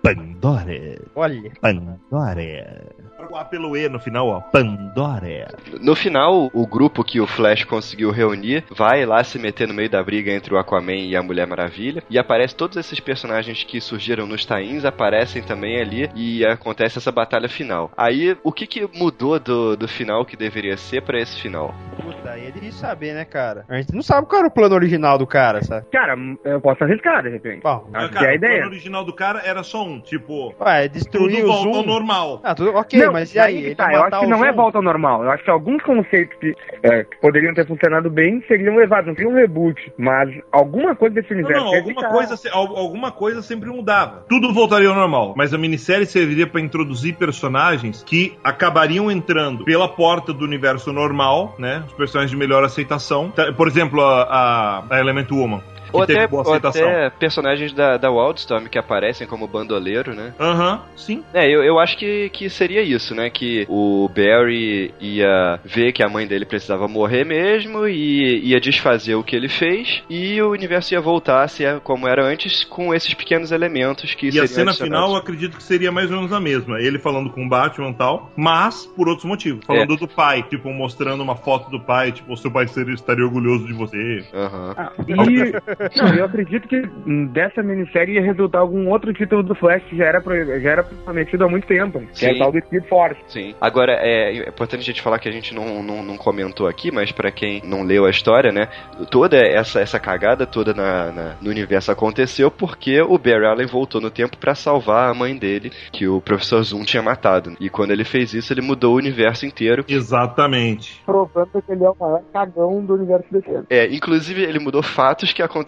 Pandora. Olha. Pandora. O A pelo E no final, ó. Pandora. No final, o grupo que o Flash conseguiu reunir vai lá se meter no meio da briga entre o Aquaman e a Mulher Maravilha. E aparece todos esses personagens que surgiram nos tains, aparecem também ali e acontece essa batalha final. Aí, o que, que mudou do, do final que deveria ser pra esse final? Puta, aí é difícil saber, né, cara? A gente não sabe qual era o plano original do cara, sabe? Cara, eu posso arriscar, de repente. Bom, Acho que Cara, é a o ideia. plano original do cara era só um, tipo, ué, tudo destruir o volta ao Zoom. normal. Ah, tudo ok, Não, mas e aí? tá, eu acho que não é Zoom? volta ao normal. Eu acho que alguns conceitos que, é, que poderiam ter funcionado bem seriam levados. Não seria um reboot, mas alguma coisa desse Não, universo. não, ia alguma ficar- coisa, alguma coisa sempre mudava. Tudo voltaria ao normal. Mas a minissérie serviria pra introduzir personagens que acabariam entrando pela porta do universo normal, né? Os personagens de melhor aceitação. Tá, Por exemplo, a, a, a Element Woman. Ou até, boa ou até personagens da, da Wildstorm que aparecem como bandoleiro, né? Aham, sim. É, eu, eu acho que, que seria isso, né? Que o Barry ia ver que a mãe dele precisava morrer mesmo e ia desfazer o que ele fez e o universo ia voltar a ser como era antes com esses pequenos elementos que E a cena final eu acredito que seria mais ou menos a mesma. Ele falando com o Batman e tal, mas por outros motivos. Falando do pai, tipo, mostrando uma foto do pai, tipo, o seu pai seria, estaria orgulhoso de você. Aham. Ah, e não, eu acredito que dessa minissérie ia resultar algum outro título do Flash que já era, pro- já era prometido há muito tempo. Que é Sim. o tal do Speed Force. Sim. Agora, é importante a gente falar que a gente não, não, não comentou aqui, mas pra quem não leu a história, né? Toda essa, essa cagada toda na, na- no universo aconteceu porque o Barry Allen voltou no tempo pra salvar a mãe dele, que o professor Zoom tinha matado. E quando ele fez isso, ele mudou o universo inteiro. Exatamente. Provando que ele é o maior cagão do universo DC. É, inclusive ele mudou fatos que aconteceram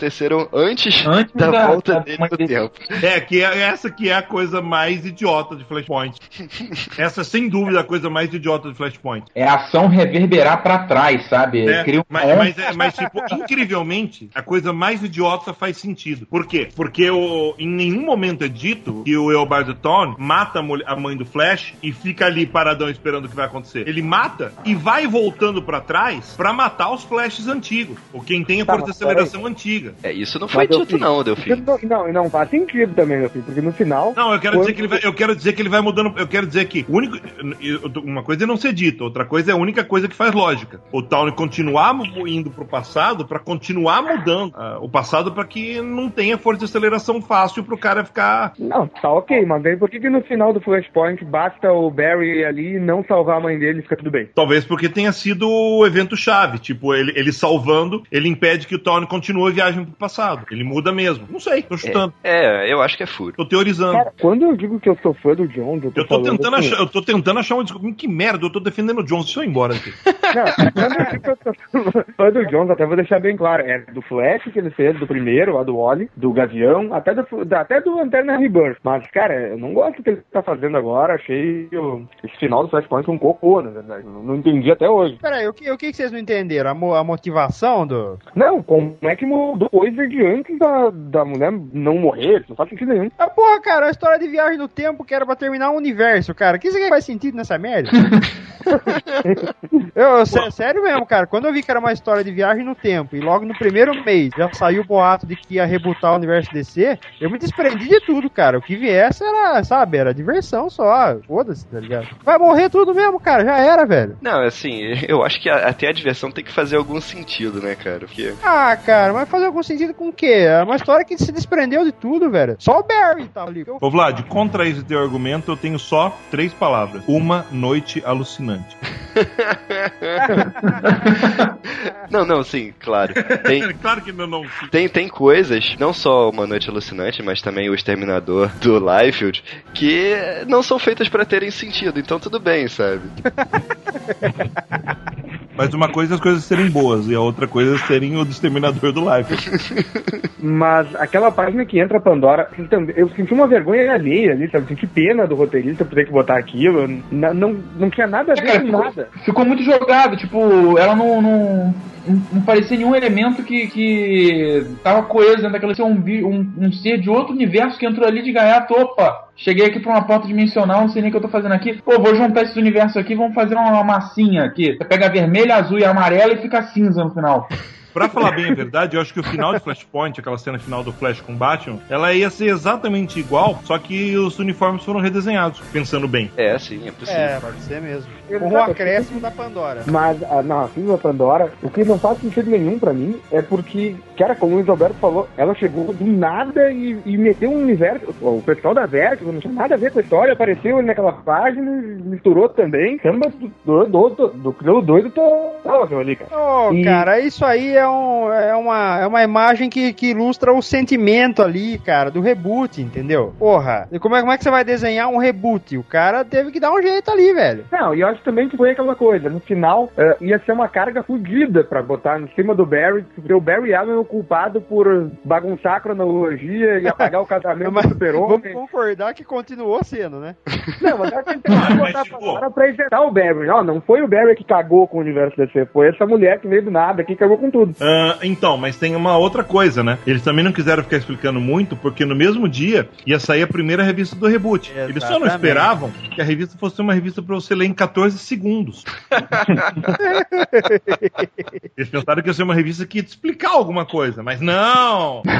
antes, Antes da, da- volta da dele no tempo. É, que é, essa que é a coisa mais idiota de Flashpoint. essa, sem dúvida, é a coisa mais idiota de Flashpoint. É a ação reverberar pra trás, sabe? É, Cria um mas, mas, é- mas, tipo, incrivelmente, a coisa mais idiota faz sentido. Por quê? Porque o, em nenhum momento é dito que o Eobard Thawne mata a, mulher- a mãe do Flash e fica ali paradão esperando o que vai acontecer. Ele mata e vai voltando pra trás pra matar os Flashes antigos. Ou quem tem a Tá, força de aceleração antiga. É, isso não foi Mas, dito Delfim, não, Delfim. Não, não, não faz sentido também, meu filho, porque no final. Não, eu quero Quando- dizer que ele vai, eu quero dizer que ele vai mudando. Eu quero dizer que o único, uma coisa é não ser dito, outra coisa é a única coisa que faz lógica. O Towne continuar indo pro passado pra continuar mudando ah, o passado pra que não tenha força de aceleração fácil pro cara ficar. Não, tá ok, mas aí por que, que no final do Flashpoint basta o Barry ali e não salvar a mãe dele e fica tudo bem? Talvez porque tenha sido o evento chave. Tipo, ele, ele salvando, ele impede que o Towne continue a viagem pro passado. Ele muda mesmo. Não sei, tô chutando. É, eu acho que é furo. Tô teorizando. Cara, quando eu digo que eu sou fã do Jones, eu tô, eu tô tentando assim, achar, eu tô tentando achar uma desculpa. Que merda, eu tô defendendo o Jones. Deixa eu ir embora aqui. Não, quando eu digo que eu sou fã do Jones, até vou deixar bem claro, é do Flash que ele fez, do primeiro, lá do Wally, do Gavião, até do, até do Lanterna Rebirth. Mas, cara, eu não gosto do que ele tá fazendo agora, achei o, esse final do Flashpoint um cocô, na verdade. Não, não entendi até hoje. Peraí, o que, o que que vocês não entenderam? A, mo- a motivação do. Não, como é que mudou coisa de antes da, da mulher não morrer? Não faz sentido nenhum. Ah, porra, cara, a história de viagem no tempo que era pra terminar o universo, cara. Que isso aqui faz sentido nessa merda? eu, eu- sé- sério mesmo, cara. Quando eu vi que era uma história de viagem no tempo e logo no primeiro mês já saiu o boato de que ia rebutar o universo DC, eu me desprendi de tudo, cara. O que viesse era, sabe, era diversão só. Foda-se, tá ligado? Vai morrer tudo mesmo, cara. Já era, velho. Não, assim, eu acho que a- até a diversão tem que fazer algum sentido, né, cara? Porque. Ah, cara, mas fazer algum sentido com o quê? É uma história que se desprendeu de tudo, velho. Só o Barry tá ali. Eu- Ô Vlad, contra esse teu argumento, eu tenho só três palavras. Uma noite alucinante. Não, não, sim, claro. Tem, claro que não, não. tem, tem coisas, não só Uma Noite Alucinante, mas também o Exterminador do Liefeld, que não são feitas pra terem sentido, então tudo bem, sabe? Mas uma coisa é as coisas serem boas e a outra coisa é serem o exterminador do life. Mas aquela página que entra a Pandora, também- eu senti uma vergonha alheia ali, sabe? Senti pena do roteirista por ter que botar aquilo. N- Não, não tinha nada a ver Cara, com ficou, nada. ficou muito jogado, tipo, ela não, não, não, parecia nenhum elemento que, que tava coeso dentro daquela. Um, bi- um, um ser de outro universo que entrou ali de gaiato. Opa! Cheguei aqui pra uma porta dimensional, não sei nem o que eu tô fazendo aqui. Pô, vou juntar esses universos aqui, vamos fazer uma massinha aqui. Você pega vermelho, azul e amarelo e fica cinza no final. Pra falar bem a verdade, eu acho que o final de Flashpoint, aquela cena final do Flash com Batman, ela ia ser exatamente igual, só que os uniformes foram redesenhados, pensando bem. É, sim, é possível. É, pode ser mesmo. Com não o acréscimo da Pandora. Mas a narrativa da Pandora, o que não faz sentido nenhum pra mim é porque, cara, como o Alberto falou, ela chegou do nada e, e meteu um universo. O pessoal da Vertigo não tinha nada a ver com a história, apareceu ali naquela página, misturou também. Caramba, do, do, do, do, do doido total aquilo ali, cara. Ô, E- cara, isso aí é, um, é, uma, é uma imagem que, que ilustra o sentimento ali, cara, do reboot, entendeu? Porra, e como é, como é que você vai desenhar um reboot? O cara teve que dar um jeito ali, velho. Não, e eu acho também que foi aquela coisa. No final, eh, ia ser uma carga fodida pra botar em cima do Barry, porque o Barry Allen é o culpado por bagunçar a cronologia e apagar o casamento Mas do super-homem. Vamos concordar que continuou sendo, né? Não, mas que Mas, botar tipo- pra pra o Barry. Não, não foi o Barry que cagou com o universo DC, foi essa mulher que veio do nada, que cagou com tudo. Ah, então, mas tem uma outra coisa, né? Eles também não quiseram ficar explicando muito, porque no mesmo dia ia sair a primeira revista do reboot. Eles só não Exatamente. esperavam que a revista fosse uma revista pra você ler em 14 segundos. Eles pensaram que ia ser uma revista que ia te explicar alguma coisa, mas não!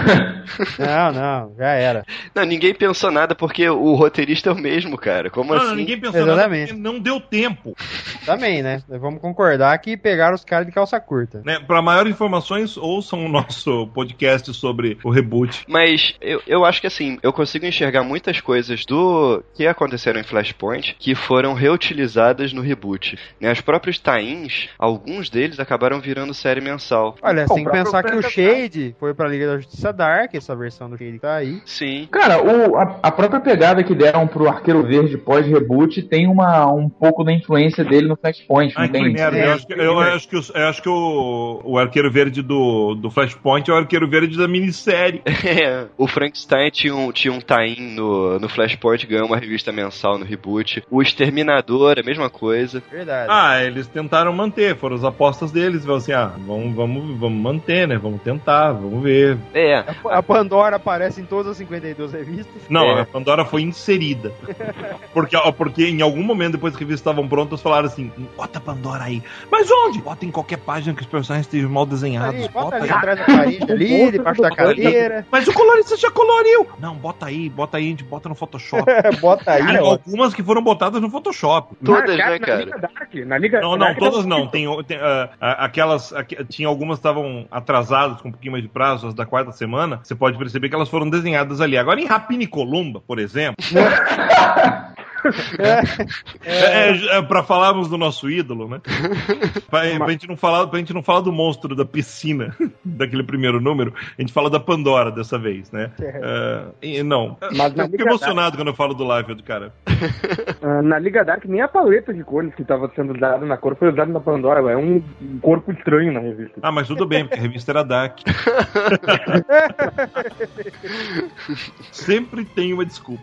Não, não, já era. Não, ninguém pensou nada porque o roteirista é o mesmo, cara. Como Não, assim? ninguém pensou Exatamente. nada porque não deu tempo. Também, né? Vamos concordar que pegaram os caras de calça curta. Né? Para maiores informações, ouçam o nosso podcast sobre o reboot. Mas eu, eu acho que assim, eu consigo enxergar muitas coisas do que aconteceram em Flashpoint que foram reutilizadas no reboot. Né? Os próprios tains, alguns deles acabaram virando série mensal. Olha, Bom, tem que pensar que o Shade foi pra Liga da Justiça Dark, essa versão do Shade tá aí. Sim. Cara, o, a, a própria pegada que deram pro Arqueiro Verde pós-reboot tem uma, um pouco da influência dele no Flashpoint, não Ai, que tem? merda. É, eu acho que, eu acho que, o- eu acho que o, o arqueiro verde do, do Flashpoint é o arqueiro verde da minissérie. É, o Frankenstein tinha um, tinha um tain no, no Flashpoint, ganhou uma revista mensal no reboot. O Exterminador, a mesma coisa. Verdade. Ah, eles tentaram manter, foram as apostas deles. Falaram assim: ah, vamos, vamos, vamos manter, né? Vamos tentar, vamos ver. É, A Pandora aparece em todas as 52 revistas. Não, É. a Pandora foi inserida. Porque, porque em algum momento, depois que as revistas estavam prontas, falaram assim: bota a Pandora aí. Mas onde? Bota em qualquer página que os personagens estejam mal desenhados. Ali, bota Bota ali aí. atrás da parede, ali, debaixo da cadeira. Mas o colorista já coloriu. Não, bota aí, bota aí, a gente bota no Photoshop. Bota aí, ó. algumas que foram botadas no Photoshop. todas, Na- né, na cara? Liga Dark, na Liga, Não, na não, todas Dark- não. Tem, tem, ah, aquelas. aqu- tinha algumas que estavam atrasadas com um pouquinho mais de prazo, as da quarta semana. Você pode perceber que elas foram desenhadas ali. Agora, em Rapina e Columba, por exemplo. É, é, é, pra falarmos do nosso ídolo, né? Pra, pra, gente não falar, pra gente não falar do monstro da piscina, daquele primeiro número, a gente fala da Pandora dessa vez, né? É, e não. Mas eu fico emocionado quando eu falo do live do cara. Ah, na Liga Dark, nem a paleta de cores que estava sendo usada na cor foi usada na Pandora. É um corpo estranho na revista. Ah, mas tudo bem, porque a revista era Dark. Sempre tem uma desculpa.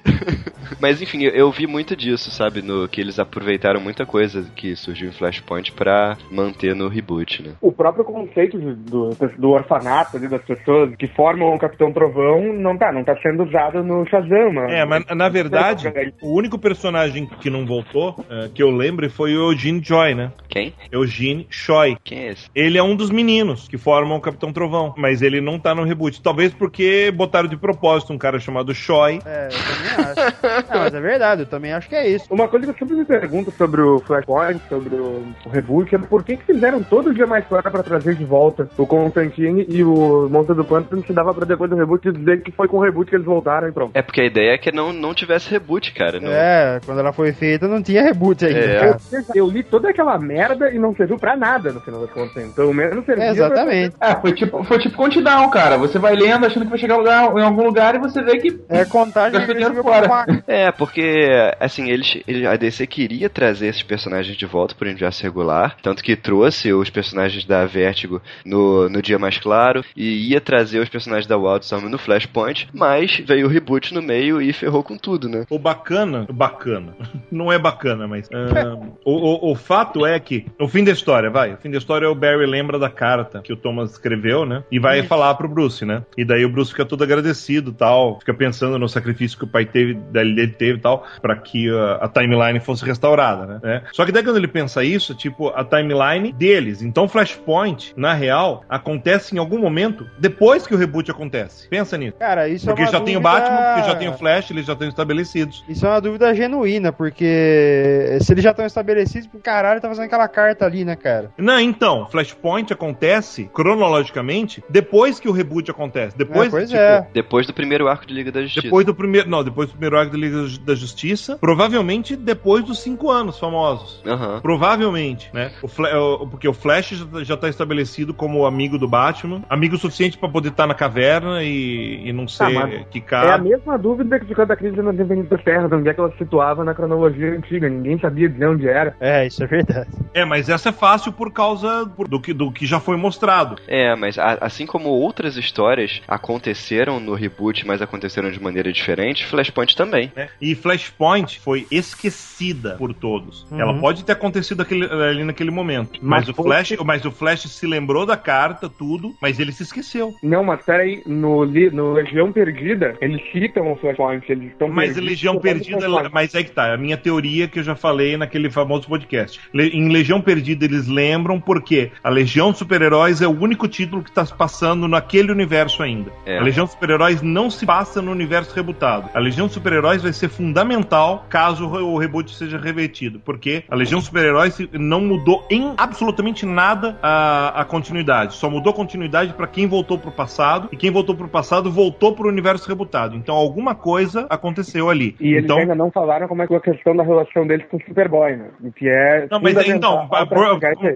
Mas enfim, eu, eu vi muito disso, sabe? No que eles aproveitaram muita coisa que surgiu em Flashpoint pra manter no reboot, né? O próprio conceito de- do, do orfanato ali, das pessoas que formam o Capitão Trovão não tá, não tá sendo usado no Shazam, mano. É, mas na verdade, o único personagem que não voltou, que eu lembro, foi o Eugene Joy, né? Quem? Eugene Choi. Quem é esse? Ele é um dos meninos que formam o Capitão Trovão, mas ele não tá no reboot. Talvez porque botaram de propósito um cara chamado Choi. É, eu também acho. Não, mas é verdade, eu também acho que é isso. Uma coisa que eu sempre me pergunto sobre o Flashpoint, sobre o, o reboot, é por que, que fizeram todo dia mais fora pra trazer de volta o Constantine e o Monstro do Pântano se dava pra depois do reboot dizer que foi com o reboot que eles voltaram e pronto. É porque a ideia é que não, não tivesse reboot, cara. Não. É, quando ela foi feita não tinha reboot ainda. É. Eu, eu li toda aquela merda e não serviu pra nada no final das contas. Então, menos serviu É, exatamente. É, foi tipo, foi tipo Countdown, cara. Você vai lendo achando que vai chegar lugar, em algum lugar e você vê que É contagem Gastou dinheiro regressiva fora. pra- É, porque assim, eles, ele, a DC queria trazer esses personagens de volta pro universo regular, tanto que trouxe os personagens da Vertigo no, no Dia Mais Claro e ia trazer os personagens da Wildstorm no Flashpoint, mas veio o reboot no meio e ferrou com tudo, né? O bacana, bacana, não é bacana, mas o, o, o fato é que no fim da história, vai, o fim da história o Barry lembra da carta que o Thomas escreveu, né? E vai falar pro Bruce, né? E daí o Bruce fica todo agradecido, tal, fica pensando no sacrifício que o pai teve, dele teve, tal, para que a, a, timeline fosse restaurada, né? É. Só que daí quando ele pensa isso, tipo a timeline deles, então Flashpoint, na real, acontece em algum momento depois que o reboot acontece. Pensa nisso. Cara, isso porque é uma já tem o dúvida- Batman, porque já tem o Flash, eles já estão estabelecidos. Isso é uma dúvida genuína, porque se eles já estão estabelecidos, pro caralho tá fazendo aquela carta ali, né, cara? Não, então, Flashpoint acontece cronologicamente depois que o reboot acontece. Depois, É, pois tipo, é. Depois do primeiro arco de Liga da Justiça. Depois do primeiro. Não, depois do primeiro arco da Liga da Justiça. Provavelmente depois dos cinco anos famosos. Aham. Provavelmente, né? O porque o Flash já, já tá estabelecido como amigo do Batman. Amigo suficiente pra poder estar na caverna e, e não ser mas que É a cara. mesma dúvida que ficou da crise na Independência das Terras, onde é que ela se situava na cronologia antiga. Ninguém sabia dizer onde era. É, isso é verdade. É, mas essa é fácil por causa do, que, do que já foi mostrado. É, mas a- assim como outras histórias aconteceram no reboot, mas aconteceram de maneira diferente, Flashpoint também. né? E Flashpoint foi esquecida por todos. Uhum. Ela pode ter acontecido aquele- ali naquele momento. Mas, Mas o foi- Flash, mas o Flash se lembrou da carta, tudo, mas ele se esqueceu. Não, mas peraí, no, no Legião Perdida, eles citam o Flashpoint, eles estão Mas Legião Perdida, Flashpoint. mas é que tá, a minha teoria que eu já falei naquele famoso podcast. Le- em Legião Perdida eles lembram porque a Legião Super-Heróis é o único título que tá se passando naquele universo ainda. É. A Legião Super-Heróis não se passa no universo rebutado. A Legião Super-Heróis vai ser fundamental caso o reboot seja revertido, porque a Legião Super-Heróis não mudou em absolutamente nada a, a continuidade. Só mudou a continuidade pra quem voltou pro passado e quem voltou pro passado voltou pro universo rebutado. Então alguma coisa aconteceu ali. E eles então ainda não falaram como é que é a questão da relação deles com o Superboy, né? O que é. Não, mas então,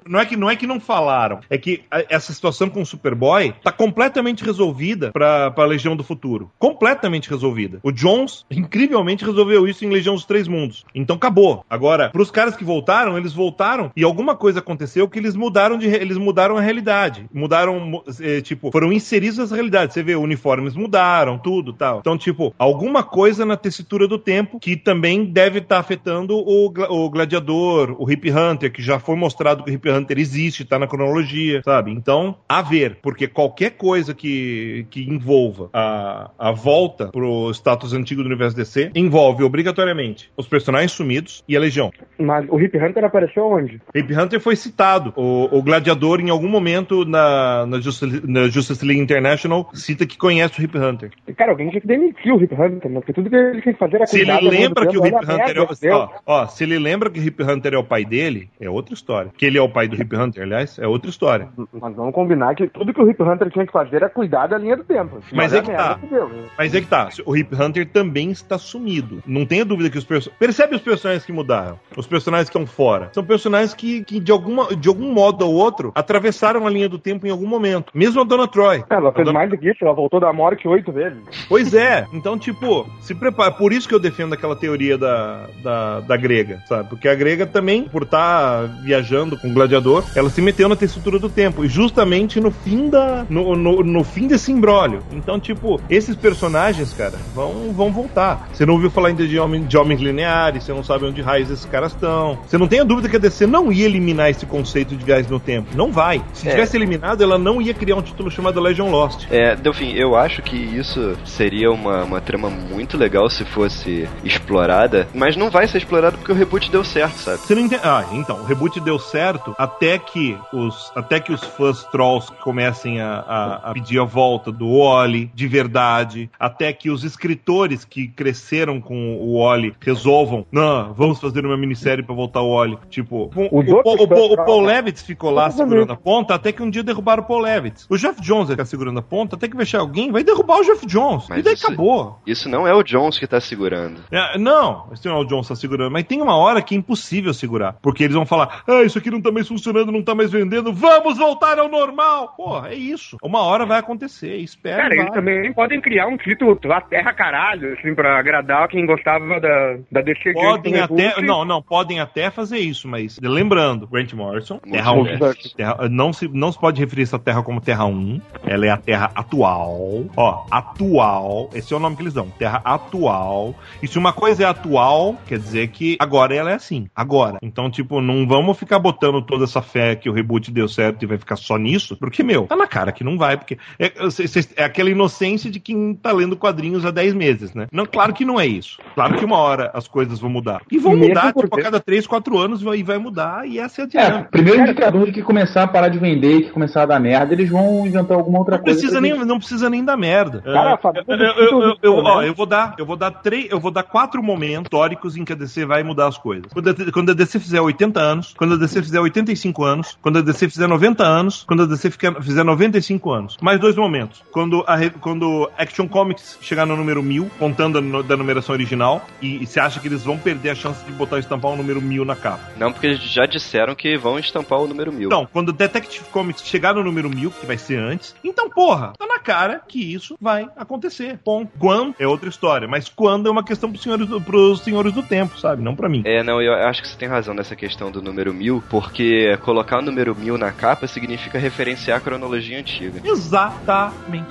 não é que não é que não falaram, é que a- essa situação com o Superboy tá completamente resolvida pra, pra Legião do Futuro. Completamente resolvida. O Jones, incrivelmente, resolveu isso em Legião dos Três Mundos. Então acabou. Agora, pros caras que voltaram, eles voltaram e alguma coisa aconteceu que eles mudaram de eles mudaram a realidade. Mudaram, mu- eh, tipo, foram inseridos nessa realidade. Você vê, uniformes mudaram, tudo, tal. Então, tipo, alguma coisa na tessitura do tempo que também deve estar afetando o, o gladiador, o Hip Hunter, que já foi mostrado que o Hip Hunter existe, tá na cronologia, sabe? Então, a ver, porque qualquer coisa que, que envolva a, a volta pro status antigo do universo DC envolve obrigatoriamente os personagens sumidos e a Legião. Mas o Hip Hunter apareceu onde? Hip Hunter foi citado. O, o Gladiador, em algum momento na, na, Justice, na Justice League International, cita que conhece o Hip Hunter. Cara, alguém tinha que demitir o Hip Hunter, né? Porque tudo que ele tinha que fazer era Se ele cuidar da lembra que o Hip Hunter é o. Ó, ó, se ele lembra que o Hip Hunter é o pai dele, é outra história. Que ele é o pai do Hip Hunter, aliás, é outra história. Mas vamos combinar que tudo que o Hip Hunter tinha que fazer era cuidar da linha do tempo. Mas é que tá. deu. Mas é que tá, o Hip Hunter também está sumido. Não tenha dúvida que os personagens. Percebe os personagens que mudaram? Os personagens que estão fora. São personagens que, que de, alguma, de algum modo ou outro, atravessaram a linha do tempo em algum momento. Mesmo a Dona Troy. Ela A fez Dona- mais do que isso, ela voltou da morte oito vezes. Pois é, então, tipo, se prepara. Por isso que eu defendo aquela teoria da, da, da grega, sabe? Porque a grega também, por estar viajando com o gladiador, ela se meteu na textura do tempo. E justamente no fim da. No, no, no fim desse imbróglio. Então, tipo, esses personagens, cara, vão, vão voltar. Você não ouviu falar ainda de, homem, de homens lineares, você não sabe onde raios esses caras estão. Você não tem a dúvida que a DC não ia eliminar esse conceito de viagem no tempo. Não vai. Se É. tivesse eliminado, ela não ia criar um título chamado Legion Lost. É, Delfim, eu acho que isso seria uma, uma trama muito legal se fosse explorada, mas não vai ser explorado porque o reboot deu certo, sabe? Você não entende. Ah, então, o reboot deu certo até que os, até que os fãs trolls comecem a, a- a pedir a volta do Wally de verdade, até que os escritores que cresceram com o Wally resolvam, não, vamos fazer uma minissérie pra voltar o Wally. Tipo, o, Os o, o- o- o Paul Levitz ficou lá segurando a ponta, até que um dia derrubaram o Paul Levitz. O Jeff Jones vai ficar segurando a ponta, até que vai achar alguém, vai derrubar o Jeff Jones. Mas e daí isso- acabou. Isso não é o Jones que tá segurando. É, não, esse não é o Johnson tá segurando, mas tem uma hora que é impossível segurar. Porque eles vão falar, ah, isso aqui não tá mais funcionando, não tá mais vendendo, vamos voltar ao normal! Porra, é isso. Uma hora vai acontecer, espera. Cara, eles também podem criar um título lá Terra Caralho, assim, pra agradar quem gostava da, da, da DC Podem até. reboot. Não, não, podem até fazer isso, mas lembrando, Grant Morrison, Terra 1. Multiverso. Terra- não, se, não se pode referir essa Terra como Terra 1. Ela é a Terra atual. Ó, atual. Esse é o nome que eles dão. Terra atual. E se uma coisa é atual, quer dizer que agora ela é assim. Agora. Então, tipo, não vamos ficar botando toda essa fé que o reboot deu certo e vai ficar só nisso. Porque, meu, tá na cara que não vai. Porque é, cês- é aquela inocência de quem tá lendo quadrinhos há 10 meses, né? Não, claro que não é isso. Claro que uma hora as coisas vão mudar. E vão Mesmo mudar, porque- tipo, a cada 3, 4 anos vai, vai mudar. E essa é a É, dinâmica. primeiro indicador de que começar a parar de vender, que começar a dar merda, eles vão inventar alguma outra Não coisa. precisa, nem, não precisa nem dar merda. Cara, É, Fábio, eu, eu, eu, eu, tudo, ó, né? eu vou dar, eu vou dar três, eu vou dar quatro momentos históricos em que a DC vai mudar as coisas. Quando a, quando a DC fizer 80 anos, quando a DC fizer 85 anos, quando a DC fizer 90 anos, quando a DC fizer 95 anos. Mais dois momentos. Quando a quando Action Comics chegar no número 1000, contando a da numeração original, e, e você acha que eles vão perder a chance de botar estampar o número 1000 na capa? Não, porque eles já disseram que vão estampar o número mil. Então, quando o Detective Comics chegar no número 1000, que vai ser antes, então, porra, tá na cara que isso vai acontecer. Ponto. Quando é outra história, mas quando é uma questão pros senhores do, pros senhores do tempo, sabe? Não pra mim. É, não, eu acho que você tem razão nessa questão do número mil, porque colocar o número mil na capa significa referenciar a cronologia antiga. Exatamente.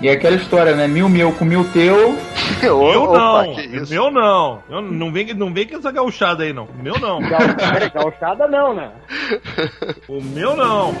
E é aquela história, né? Mil meu com mil teu. Eu Opa, não, isso? meu não. Eu, não, vem, não vem com essa gauchada aí, não. Meu não. Gal- Gauchada não, né? O meu não.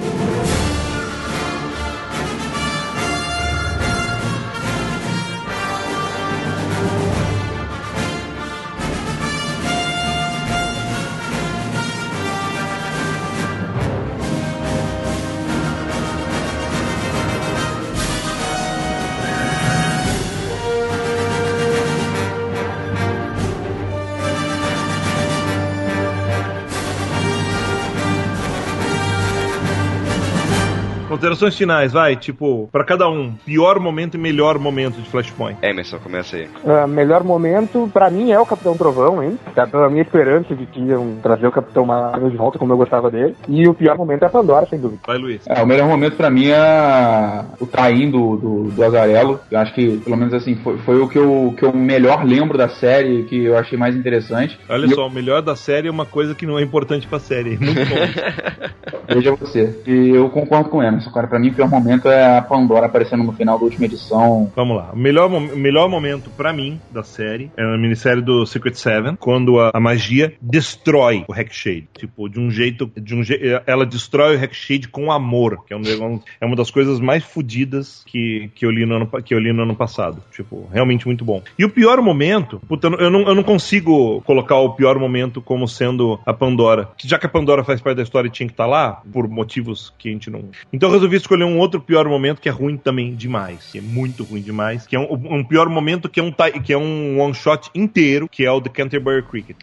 Considerações finais, vai, tipo, pra cada um, pior momento e melhor momento de Flashpoint. Emerson, começa aí. Ah, melhor momento, pra mim, é o Capitão Trovão, hein? Tá pela minha esperança de que iam trazer o Capitão Marvel de volta, como eu gostava dele. E o pior momento é a Pandora, sem dúvida. Vai, Luiz. É, o melhor momento pra mim é o traim do, do, do Azarello. Eu acho que, pelo menos assim, foi, foi o que eu, que eu melhor lembro da série, que eu achei mais interessante. Olha E só, o melhor da série é uma coisa que não é importante pra série. Muito bom. Veja você. E eu concordo com o Emerson, cara. Pra mim, o pior momento é a Pandora aparecendo no final da última edição. Vamos lá. O melhor, o melhor momento pra mim da série é a minissérie do Secret Seven, quando a, a magia destrói o Hackshade. Tipo, de um jeito. De um je, ela destrói o Hackshade com amor, que é, um, é uma das coisas mais fodidas que, que, eu li no ano, que eu li no ano passado. Tipo, realmente muito bom. E o pior momento, puta, eu não- eu não, consigo colocar o pior momento como sendo a Pandora. Já que a Pandora faz parte da história e tinha que estar lá, por motivos que a gente não. Então eu resolvi escolher um outro pior momento que é ruim também demais. Que é muito ruim demais. Que é um, um pior momento que é um, que é um one shot inteiro, que é o The Canterbury Cricket.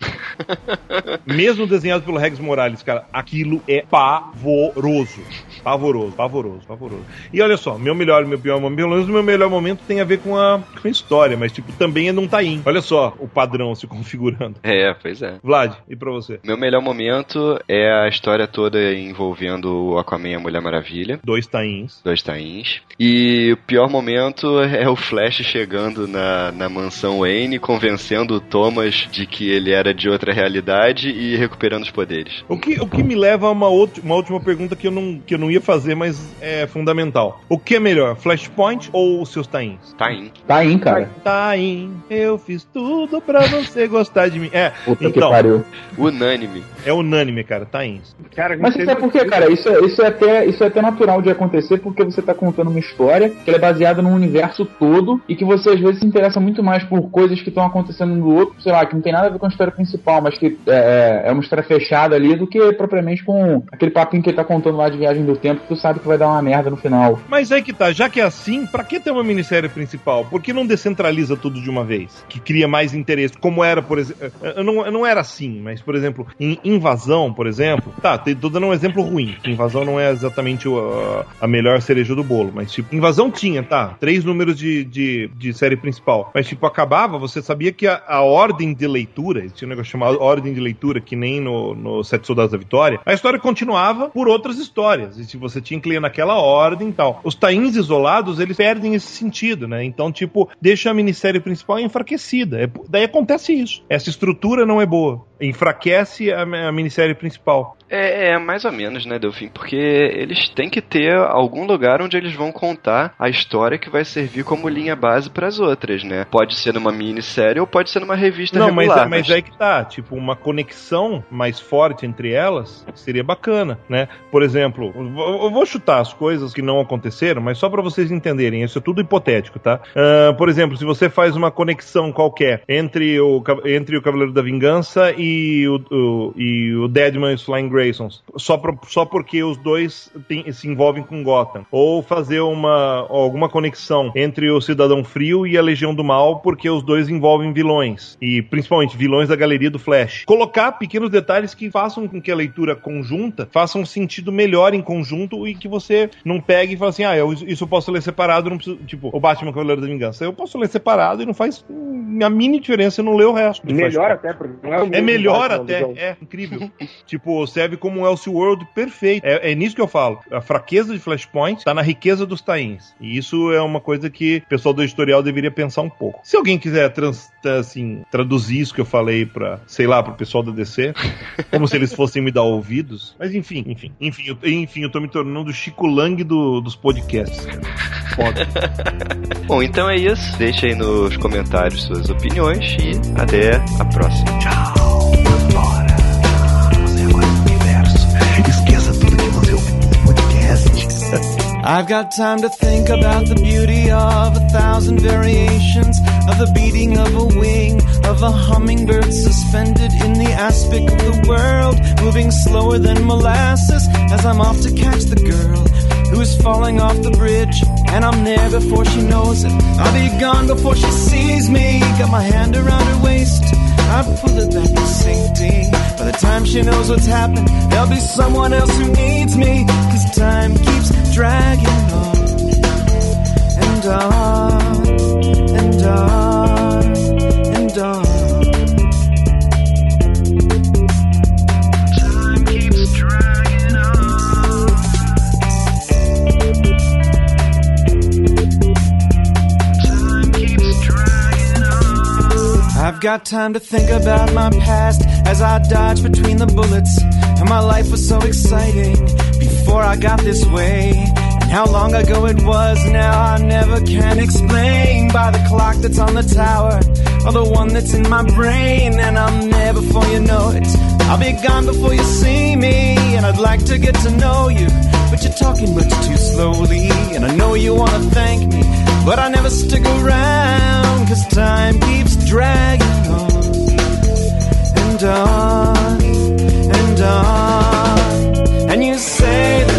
Mesmo desenhado pelo Rex Morales, cara, aquilo é pavoroso. Pavoroso, pavoroso, pavoroso. E olha só, meu melhor e meu pior momento, pelo menos o meu melhor momento tem a ver com a, com a história, mas tipo, também é num tain. Olha só o padrão se configurando. É, pois é. Vlad, e pra você? Meu melhor momento é a história toda envolvendo o Aquaman e a Mulher Maravilha. Dois tains. Dois tains. E o pior momento é o Flash chegando na, na mansão Wayne, convencendo o Thomas de que ele era de outra realidade e recuperando os poderes. O que, o que me leva a uma, outra, uma última pergunta que eu, não, que eu não ia fazer, mas é fundamental. O que é melhor, Flashpoint ou os seus tains? Tain. Aí, cara. Tain, eu fiz tudo pra você gostar de mim. É, Puta que então, pariu. Unânime. é unânime, cara, tains. Cara, Mas você sabe por quê, cara? Isso, é- isso, é até, isso é até natural de acontecer porque você tá contando uma história que é baseada num universo todo e que você às vezes se interessa muito mais por coisas que estão acontecendo no outro, sei lá, que não tem nada a ver com a história principal, mas que é, é uma história fechada ali do que propriamente com aquele papinho que ele tá contando lá de viagem do tempo que tu sabe que vai dar uma merda no final. Mas aí que tá, já que é assim, pra que ter uma minissérie principal? Por que não descentraliza tudo de uma vez? Que cria mais interesse. Como era, por exemplo. Eu não, eu não era assim, mas, por exemplo, em Invasão, por exemplo. Tá, tô dando um exemplo ruim. Invasão não é exatamente o- a, melhor cereja do bolo, mas tipo, invasão tinha, tá? Três números de, de, de série principal. Mas tipo, acabava, você sabia que a, a ordem de leitura, tinha um negócio chamado ordem de leitura, que nem no, no Sete Soldados da Vitória, a história continuava por outras histórias. E se você tinha que ler naquela ordem e tal. Os tains isolados, eles perdem esse sentido, né? Então, tipo, deixa a minissérie principal enfraquecida. É- daí acontece isso. Essa estrutura não é boa. Enfraquece a, a minissérie principal. É, é, mais ou menos, né, Delfim? Porque eles têm que ter algum lugar onde eles vão contar a história que vai servir como linha base para as outras, né? Pode ser numa minissérie ou pode ser numa revista Não, mas, regular. mas aí que tá, tipo, uma conexão mais forte entre elas seria bacana, né? Por exemplo, eu vou- chutar as coisas que não aconteceram, mas só pra vocês entenderem, isso é tudo hipotético, tá? Ah, por exemplo, se você faz uma conexão qualquer entre o, entre o Cavaleiro da Vingança e o, o- e o Deadman os Flying Graysons, só, pro- só porque os dois tem- se envolvem com Gotham, ou fazer uma alguma conexão entre o Cidadão Frio e a Legião do Mal, porque os dois envolvem vilões, e principalmente vilões da galeria do Flash. Colocar pequenos detalhes que façam com que a leitura conjunta faça um sentido melhor em conjunto e que você não pegue e fale assim, ah, eu, isso eu posso ler separado, não preciso, tipo, o Batman Cavaleiro da Vingança. Eu posso ler separado e não faz a mini diferença eu não ler o resto. Melhor até, porque não é o É melhor até, é incrível. tipo, serve como um Elseworld perfeito. É, é nisso que eu falo. A fraqueza de Flashpoint tá na riqueza dos tains. E isso é uma coisa que o pessoal do editorial deveria pensar um pouco. Se alguém quiser trans- assim, traduzir isso que eu falei pra, sei lá, pro pessoal da DC, como se eles fossem me dar ouvidos. Mas enfim, enfim, enfim, eu, enfim, eu tô me tornando o Chico Lang do- dos podcasts. Foda. Bom, então é isso. Deixa aí nos comentários suas opiniões e até a próxima. I've got time to think about the beauty of a thousand variations of the beating of a wing of a hummingbird suspended in the aspic of the world, moving slower than molasses as I'm off to catch the girl who is falling off the bridge, and I'm there before she knows it. I'll be gone before she sees me. Got my hand around her waist. I pull her back to safety. By the time she knows what's happened, there'll be someone else who needs me. Cause time keeps dragging on and on and on and on. Got time to think about my past as I dodge between the bullets. And my life was so exciting before I got this way. And how long ago it was now I never can explain. By the clock that's on the tower, or the one that's in my brain. And I'm there before you know it. I'll be gone before you see me. And I'd like to get to know you. But you're talking much too slowly. And I know you wanna thank me. But I never stick around. Cause time keeps dragging on. And on. And on. And you say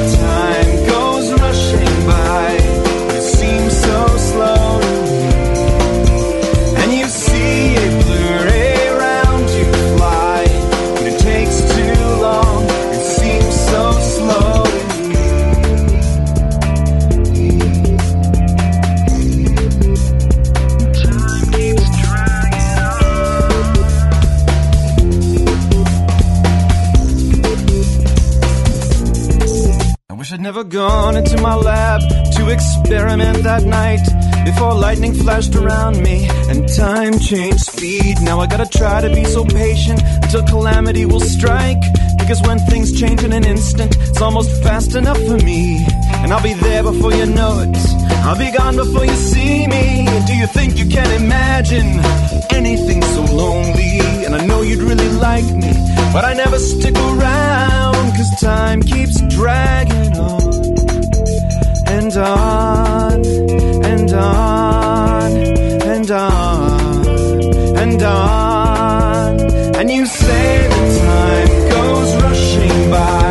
never gone into my lab to experiment that night before lightning flashed around me and time changed speed. Now I gotta try to be so patient until calamity will strike. Because when things change in an instant, it's almost fast enough for me. And I'll be there before you know it. I'll be gone before you see me. Do you think you can imagine anything so lonely? And I know you'd really like me, but I never stick around. Cause time keeps dragging on and on and on and on and on. And you say that time goes rushing by.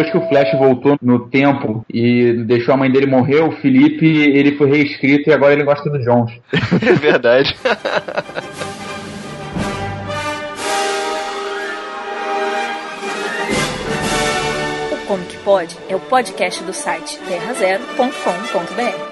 Depois que o Flash voltou no tempo e deixou a mãe dele morrer, o Felipe, ele foi reescrito e agora ele gosta do Jones. É verdade. O Como Que Pode é o podcast do site terrazero.com.br.